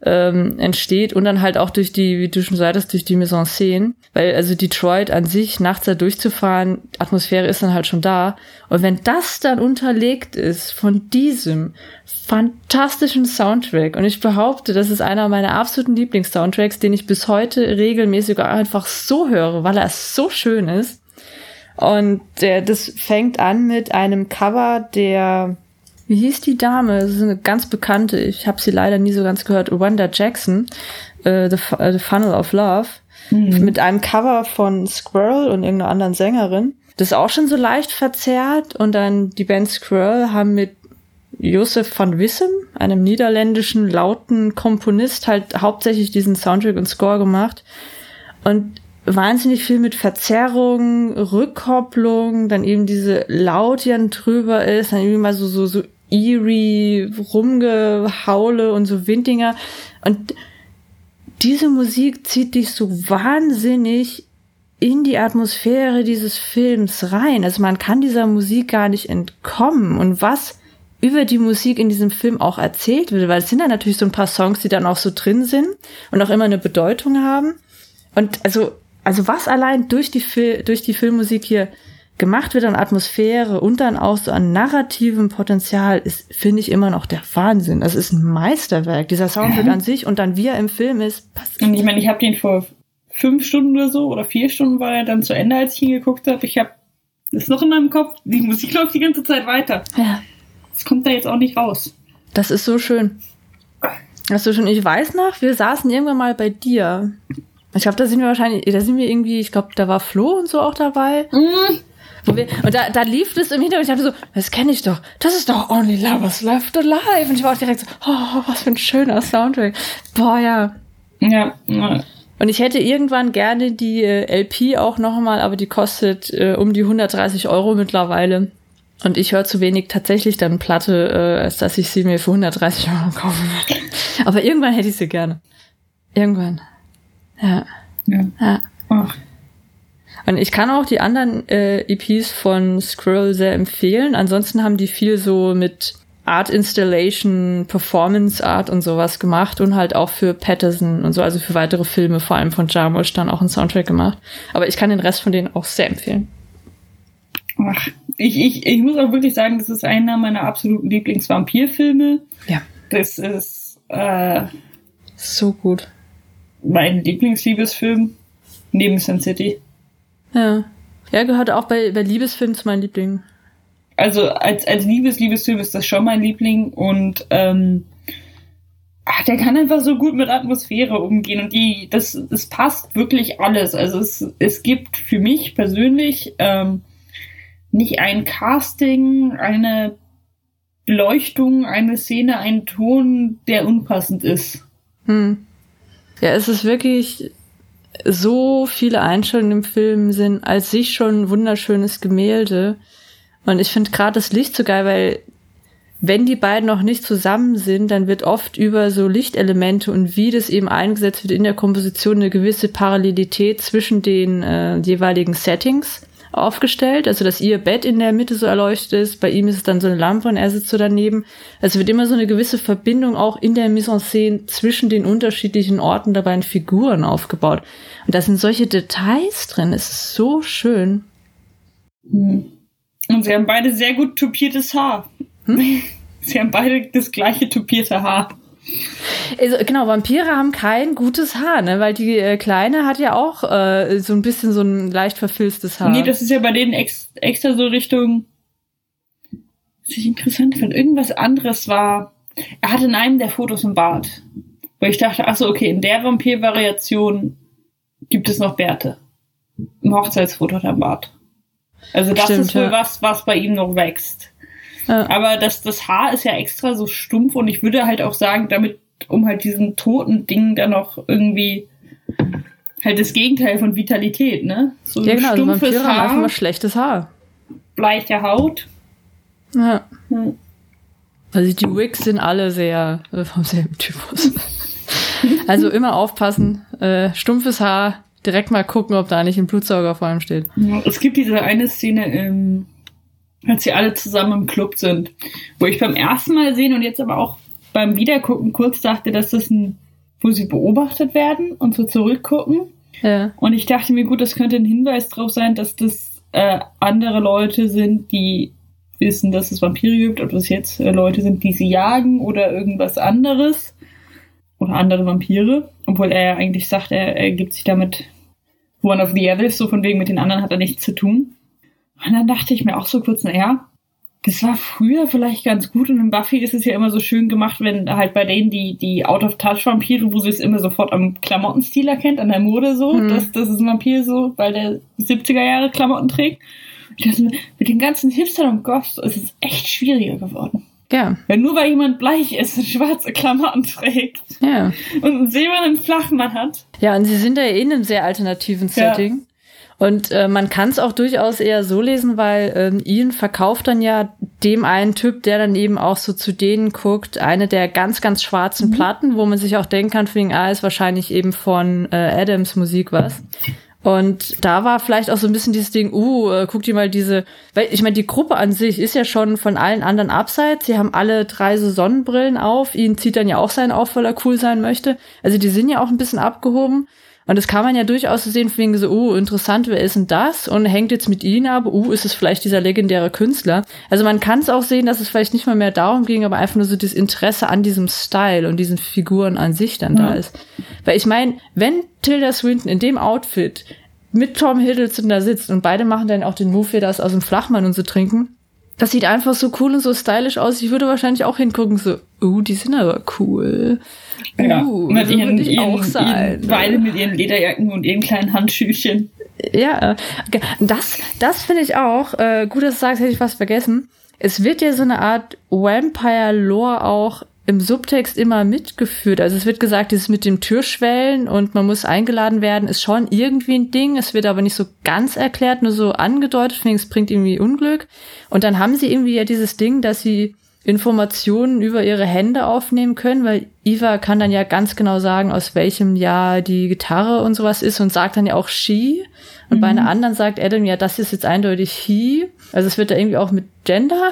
ähm, entsteht und dann halt auch durch die, wie du schon sagtest, durch die Mise en. Weil also Detroit an sich, nachts da durchzufahren, Atmosphäre ist dann halt schon da. Und wenn das dann unterlegt ist von diesem fantastischen Soundtrack, und ich behaupte, das ist einer meiner absoluten Lieblingssoundtracks, den ich bis heute regelmäßig einfach so höre, weil er so schön ist. Und der, das fängt an mit einem Cover der, wie hieß die Dame? Das ist eine ganz bekannte, ich habe sie leider nie so ganz gehört, Wanda Jackson, äh, The, uh, The Funnel of Love, mhm. mit einem Cover von Squirrel und irgendeiner anderen Sängerin. Das ist auch schon so leicht verzerrt. Und dann die Band Squirrel haben mit Josef van Wissem, einem niederländischen lauten Komponist, halt hauptsächlich diesen Soundtrack und Score gemacht. Und wahnsinnig viel mit Verzerrung, Rückkopplung, dann eben diese Laut, die dann drüber ist, dann irgendwie mal so, so, so eerie Rumgehaule und so Winddinger. Und diese Musik zieht dich so wahnsinnig in die Atmosphäre dieses Films rein. Also man kann dieser Musik gar nicht entkommen. Und was über die Musik in diesem Film auch erzählt wird, weil es sind dann natürlich so ein paar Songs, die dann auch so drin sind und auch immer eine Bedeutung haben. Und also also was allein durch die, Fil durch die Filmmusik hier gemacht wird an Atmosphäre und dann auch so an narrativem Potenzial, ist, finde ich, immer noch der Wahnsinn. Das ist ein Meisterwerk, dieser Soundtrack mhm. an sich und dann wie er im Film ist. Passt und ich meine, ich habe den vor fünf Stunden oder so oder vier Stunden war er dann zu Ende, als ich ihn geguckt habe. Ich habe ist noch in meinem Kopf, die Musik läuft die ganze Zeit weiter. Ja. Das kommt da jetzt auch nicht raus. Das ist so schön. Das ist so schön. Ich weiß noch, wir saßen irgendwann mal bei dir ich glaube, da sind wir wahrscheinlich, da sind wir irgendwie, ich glaube, da war Flo und so auch dabei. Mhm. Wir, und da, da lief das im Hintergrund. Ich dachte so, das kenne ich doch. Das ist doch Only Lovers Left Alive. Und ich war auch direkt so, oh, was für ein schöner Soundtrack. Boah, ja. Ja. Und ich hätte irgendwann gerne die äh, LP auch nochmal, aber die kostet äh, um die 130 Euro mittlerweile. Und ich höre zu wenig tatsächlich dann Platte, äh, als dass ich sie mir für 130 Euro kaufen würde. Aber irgendwann hätte ich sie gerne. Irgendwann. Ja. Ja. ja. Ach. Und ich kann auch die anderen äh, EPs von Squirrel sehr empfehlen. Ansonsten haben die viel so mit Art Installation, Performance Art und sowas gemacht und halt auch für Patterson und so, also für weitere Filme, vor allem von Jarmusch, dann auch einen Soundtrack gemacht. Aber ich kann den Rest von denen auch sehr empfehlen. Ach, ich, ich, ich muss auch wirklich sagen, das ist einer meiner absoluten Lieblingsvampirfilme. Ja. Das ist äh, so gut mein Lieblingsliebesfilm neben Sin City. Ja. Ja, gehört auch bei, bei Liebesfilmen zu meinen Lieblingen. Also als, als Liebes-Liebesfilm ist das schon mein Liebling und ähm, ach, der kann einfach so gut mit Atmosphäre umgehen und die, das, das passt wirklich alles. Also es, es gibt für mich persönlich ähm, nicht ein Casting, eine Beleuchtung, eine Szene, einen Ton, der unpassend ist. Hm. Ja, es ist wirklich so viele Einstellungen im Film sind als sich schon ein wunderschönes Gemälde. Und ich finde gerade das Licht so geil, weil wenn die beiden noch nicht zusammen sind, dann wird oft über so Lichtelemente und wie das eben eingesetzt wird in der Komposition eine gewisse Parallelität zwischen den äh, jeweiligen Settings aufgestellt, also dass ihr Bett in der Mitte so erleuchtet ist, bei ihm ist es dann so eine Lampe und er sitzt so daneben. Also wird immer so eine gewisse Verbindung auch in der Mise en scène zwischen den unterschiedlichen Orten der beiden Figuren aufgebaut. Und da sind solche Details drin, es ist so schön. Hm. Und sie haben beide sehr gut tupiertes Haar. Hm? Sie haben beide das gleiche tupierte Haar. Also, genau, Vampire haben kein gutes Haar, ne? Weil die äh, Kleine hat ja auch äh, so ein bisschen so ein leicht verfilztes Haar. Nee, das ist ja bei denen ex extra so Richtung. Was ich interessant finde, irgendwas anderes war. Er hatte in einem der Fotos einen Bart. Wo ich dachte, ach so, okay, in der Vampir-Variation gibt es noch Bärte. ein Hochzeitsfoto am Bart. Also das Stimmt, ist wohl ja. was, was bei ihm noch wächst. Ja. Aber das, das Haar ist ja extra so stumpf und ich würde halt auch sagen, damit, um halt diesen toten Ding dann noch irgendwie halt das Gegenteil von Vitalität, ne? So Ja, genau, also stumpfes Vampire haben einfach Haar, mal schlechtes Haar. bleiche Haut. Ja. Ja. Also die Wigs sind alle sehr äh, vom selben Typus. also immer aufpassen, äh, stumpfes Haar, direkt mal gucken, ob da nicht ein Blutsauger vor allem steht. Ja, Es gibt diese eine Szene, im, als sie alle zusammen im Club sind, wo ich beim ersten Mal sehen und jetzt aber auch beim Wiedergucken kurz dachte, dass das ein, wo sie beobachtet werden und so zurückgucken. Ja. Und ich dachte mir, gut, das könnte ein Hinweis darauf sein, dass das äh, andere Leute sind, die wissen, dass es Vampire gibt, ob das jetzt äh, Leute sind, die sie jagen oder irgendwas anderes. Oder andere Vampire. Obwohl er ja eigentlich sagt, er, er gibt sich damit one of the others, so von wegen mit den anderen hat er nichts zu tun. Und dann dachte ich mir auch so kurz, naja, das war früher vielleicht ganz gut und in Buffy ist es ja immer so schön gemacht, wenn halt bei denen die, die Out-of-Touch-Vampire, wo sie es immer sofort am Klamottenstil erkennt, an der Mode so, Mhm. dass das ist ein Vampir so, weil der 70er Jahre Klamotten trägt. Dachte mir, mit den ganzen Hipstern und Goths ist es echt schwieriger geworden. Ja, Weil nur weil jemand bleich ist und schwarze Klamotten trägt ja. und einen silbernen Flachmann hat. Ja, und sie sind ja eh in einem sehr alternativen Ja. Und äh, man kann es auch durchaus eher so lesen, weil ähm, Ian verkauft dann ja dem einen Typ, der dann eben auch so zu denen guckt, eine der ganz, ganz schwarzen Platten, wo man sich auch denken kann, wegen, ah, ist wahrscheinlich eben von äh, Adams Musik was. Und da war vielleicht auch so ein bisschen dieses Ding, uh, äh, guck dir mal diese, weil ich meine, die Gruppe an sich ist ja schon von allen anderen abseits. Sie haben alle drei so Sonnenbrillen auf. Ihn zieht dann ja auch seinen auf, weil er cool sein möchte. Also die sind ja auch ein bisschen abgehoben. Und das kann man ja durchaus sehen, wegen so, uh, interessant, wer ist denn das? Und hängt jetzt mit ihnen ab, uh, ist es vielleicht dieser legendäre Künstler? Also man kann es auch sehen, dass es vielleicht nicht mal mehr darum ging, aber einfach nur so das Interesse an diesem Style und diesen Figuren an sich dann da Ja. ist. Weil ich meine, wenn Tilda Swinton in dem Outfit mit Tom Hiddleston da sitzt und beide machen dann auch den Move, wie das aus dem Flachmann und so trinken, das sieht einfach so cool und so stylisch aus. Ich würde wahrscheinlich auch hingucken, so, uh, die sind aber cool. Ja, Uh, mit so ihren, würde ich ihren, auch sein. ihren, beide mit ihren Lederjacken und ihren kleinen Handschüchen. Ja, okay. das, das finde ich auch, äh, gut, dass du sagst, hätte ich was vergessen. Es wird ja so eine Art Vampire-Lore auch im Subtext immer mitgeführt. Also es wird gesagt, dieses mit dem Türschwellen und man muss eingeladen werden, ist schon irgendwie ein Ding. Es wird aber nicht so ganz erklärt, nur so angedeutet, deswegen es bringt irgendwie Unglück. Und dann haben sie irgendwie ja dieses Ding, dass sie Informationen über ihre Hände aufnehmen können, weil Eva kann dann ja ganz genau sagen, aus welchem Jahr die Gitarre und sowas ist und sagt dann ja auch she. Und bei einer anderen sagt Adam, ja, das ist jetzt eindeutig he. Also es wird da irgendwie auch mit Gender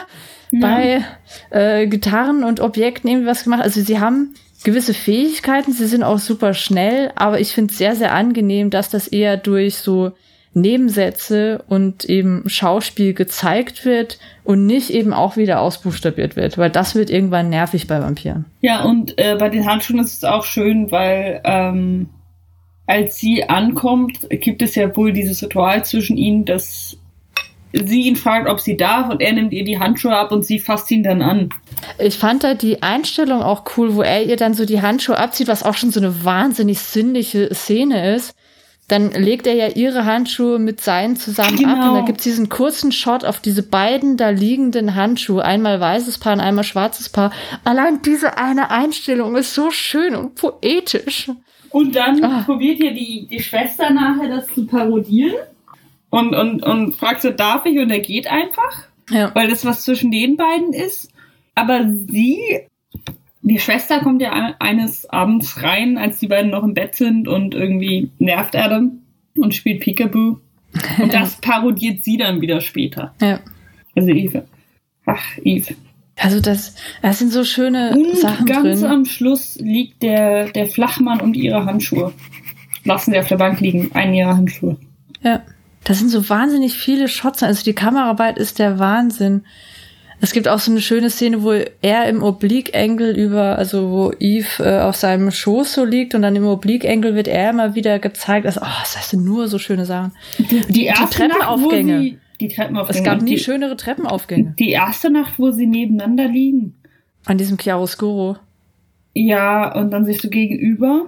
bei äh, Gitarren und Objekten irgendwie was gemacht. Also sie haben gewisse Fähigkeiten, sie sind auch super schnell, aber ich finde es sehr, sehr angenehm, dass das eher durch so Nebensätze und eben Schauspiel gezeigt wird und nicht eben auch wieder ausbuchstabiert wird, weil das wird irgendwann nervig bei Vampiren. Ja, und äh, bei den Handschuhen ist es auch schön, weil ähm, als sie ankommt, gibt es ja wohl dieses Ritual zwischen ihnen, dass sie ihn fragt, ob sie darf und er nimmt ihr die Handschuhe ab und sie fasst ihn dann an. Ich fand da die Einstellung auch cool, wo er ihr dann so die Handschuhe abzieht, was auch schon so eine wahnsinnig sinnliche Szene ist. Dann legt er ja ihre Handschuhe mit seinen zusammen ab Genau. und da gibt's diesen kurzen Shot auf diese beiden da liegenden Handschuhe. Einmal weißes Paar und einmal schwarzes Paar. Allein diese eine Einstellung ist so schön und poetisch. Und dann Ah. probiert ihr die, die Schwester nachher das zu parodieren und, und, und fragt so, darf ich? Und er geht einfach. Ja. weil das was zwischen den beiden ist. Aber sie, die Schwester kommt ja ein- eines Abends rein, als die beiden noch im Bett sind und irgendwie nervt Adam und spielt Peekaboo. Und das parodiert sie dann wieder später. Ja. Also Eve. Ach, Eve. Also das, das sind so schöne Und Sachen ganz drin. am Schluss liegt der, der Flachmann und ihre Handschuhe. Lassen sie auf der Bank liegen, einen ihrer Handschuhe. Ja. Das sind so wahnsinnig viele Shots. Also die Kameraarbeit ist der Wahnsinn. Es gibt auch so eine schöne Szene, wo er im Oblique-Angle über, also wo Eve äh, auf seinem Schoß so liegt und dann im Oblique-Angle wird er immer wieder gezeigt. Also, oh, das sind nur so schöne Sachen. Die, erste Treppenaufgänge. Nacht, wo sie, die Treppenaufgänge. Es gab nie die, schönere Treppenaufgänge die erste Nacht, wo sie nebeneinander liegen. an diesem Chiaroscuro. Ja, und dann sich so gegenüber.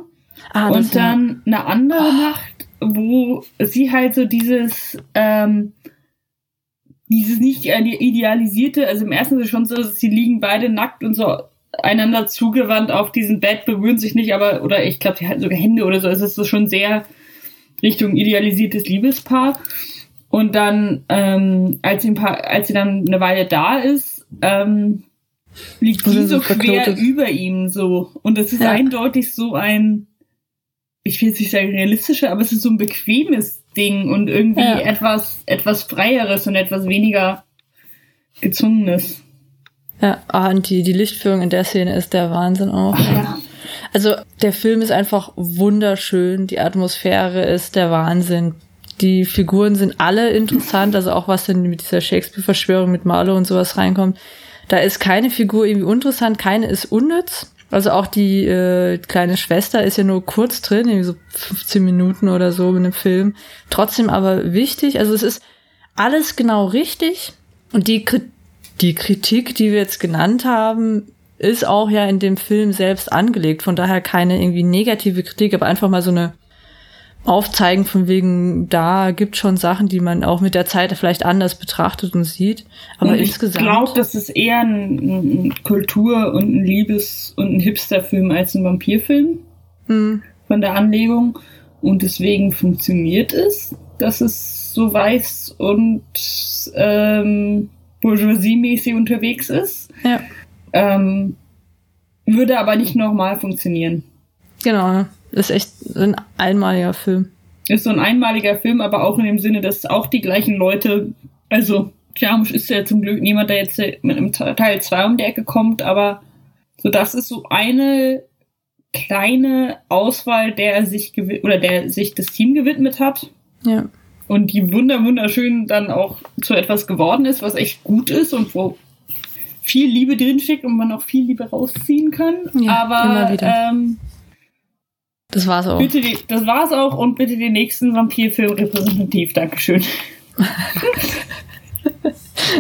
Ah, das und dann eine andere Nacht, wo sie halt so dieses, ähm, dieses nicht idealisierte, also im ersten ist es schon so, dass sie liegen beide nackt und so einander zugewandt auf diesem Bett, berühren sich nicht, aber, oder ich glaube, die halten sogar Hände oder so. Es ist so schon sehr Richtung idealisiertes Liebespaar. Und dann, ähm, als, sie ein paar, als sie dann eine Weile da ist, ähm, liegt sie so, quer über ihm so. Und es ist ja. eindeutig so ein, ich will jetzt nicht sagen realistischer, aber es ist so ein bequemes Ding und irgendwie ja. etwas, etwas freieres und etwas weniger gezwungenes. Ja, ah, und die, die Lichtführung in der Szene ist der Wahnsinn auch. Ach, ja. Also der Film ist einfach wunderschön, die Atmosphäre ist der Wahnsinn. Die Figuren sind alle interessant, also auch was denn mit dieser Shakespeare-Verschwörung mit Marlowe und sowas reinkommt. Da ist keine Figur irgendwie interessant, keine ist unnütz. Also auch die äh, kleine Schwester ist ja nur kurz drin, irgendwie so 15 Minuten oder so in dem Film. Trotzdem aber wichtig. Also es ist alles genau richtig. Und die, die Kritik, die wir jetzt genannt haben, ist auch ja in dem Film selbst angelegt. Von daher keine irgendwie negative Kritik, aber einfach mal so eine Aufzeigen von wegen, da gibt schon Sachen, die man auch mit der Zeit vielleicht anders betrachtet und sieht. Aber und insgesamt. Ich glaube, das ist eher ein, ein, Kultur- und ein Liebes- und ein Hipsterfilm als ein Vampirfilm. Hm. Von der Anlegung. Und deswegen funktioniert es, dass es so weiß und ähm, Bourgeoisie-mäßig unterwegs ist. Ja. Ähm, würde aber nicht nochmal funktionieren. Genau, ist echt ein einmaliger Film. Ist so ein einmaliger Film, aber auch in dem Sinne, dass auch die gleichen Leute, also Jarmusch ist ja zum Glück niemand, der jetzt mit einem Teil 2 um die Ecke kommt, aber so das ist so eine kleine Auswahl, der sich oder der sich das Team gewidmet hat. Ja. Und die wunder wunderschön dann auch zu etwas geworden ist, was echt gut ist und wo viel Liebe drinsteckt und man auch viel Liebe rausziehen kann. Ja, aber ähm, das war's auch. Bitte die, das war's auch und bitte den nächsten Vampirfilm repräsentativ. Dankeschön.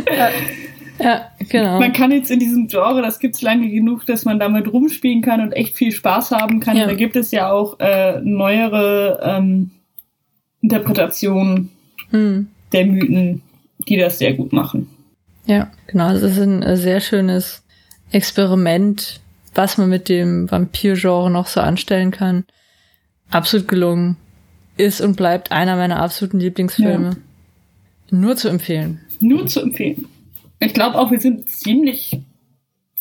ja, ja, genau. Man kann jetzt in diesem Genre, das gibt's lange genug, dass man damit rumspielen kann und echt viel Spaß haben kann. Ja. Da gibt es ja auch äh, neuere ähm, Interpretationen hm. der Mythen, die das sehr gut machen. Ja, genau. Das ist ein äh, sehr schönes Experiment, was man mit dem Vampir-Genre noch so anstellen kann. Absolut gelungen. Ist und bleibt einer meiner absoluten Lieblingsfilme. Ja. Nur zu empfehlen. Nur zu empfehlen. Ich glaube auch, wir sind ziemlich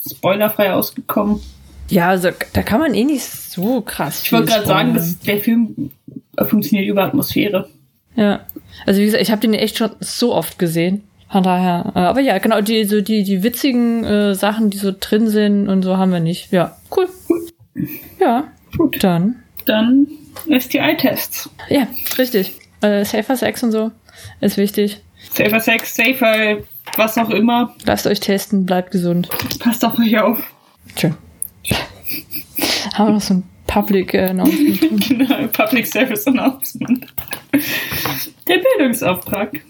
spoilerfrei ausgekommen. Ja, also da kann man eh nicht so krass. Ich wollte gerade sagen, dass der Film funktioniert über Atmosphäre. Ja. Also wie gesagt, ich habe den echt schon so oft gesehen. Von daher, äh, aber ja, genau, die, so die, die witzigen äh, Sachen, die so drin sind und so haben wir nicht. Ja, cool. Ja, gut. Dann. Dann STI-Tests. Ja, richtig. Äh, safer Sex und so ist wichtig. Safer Sex, safer, was auch immer. Lasst euch testen, bleibt gesund. Passt auf euch auf. Tschö. haben wir noch so ein Public äh, Announcement? genau, Public Service Announcement. Der Bildungsauftrag.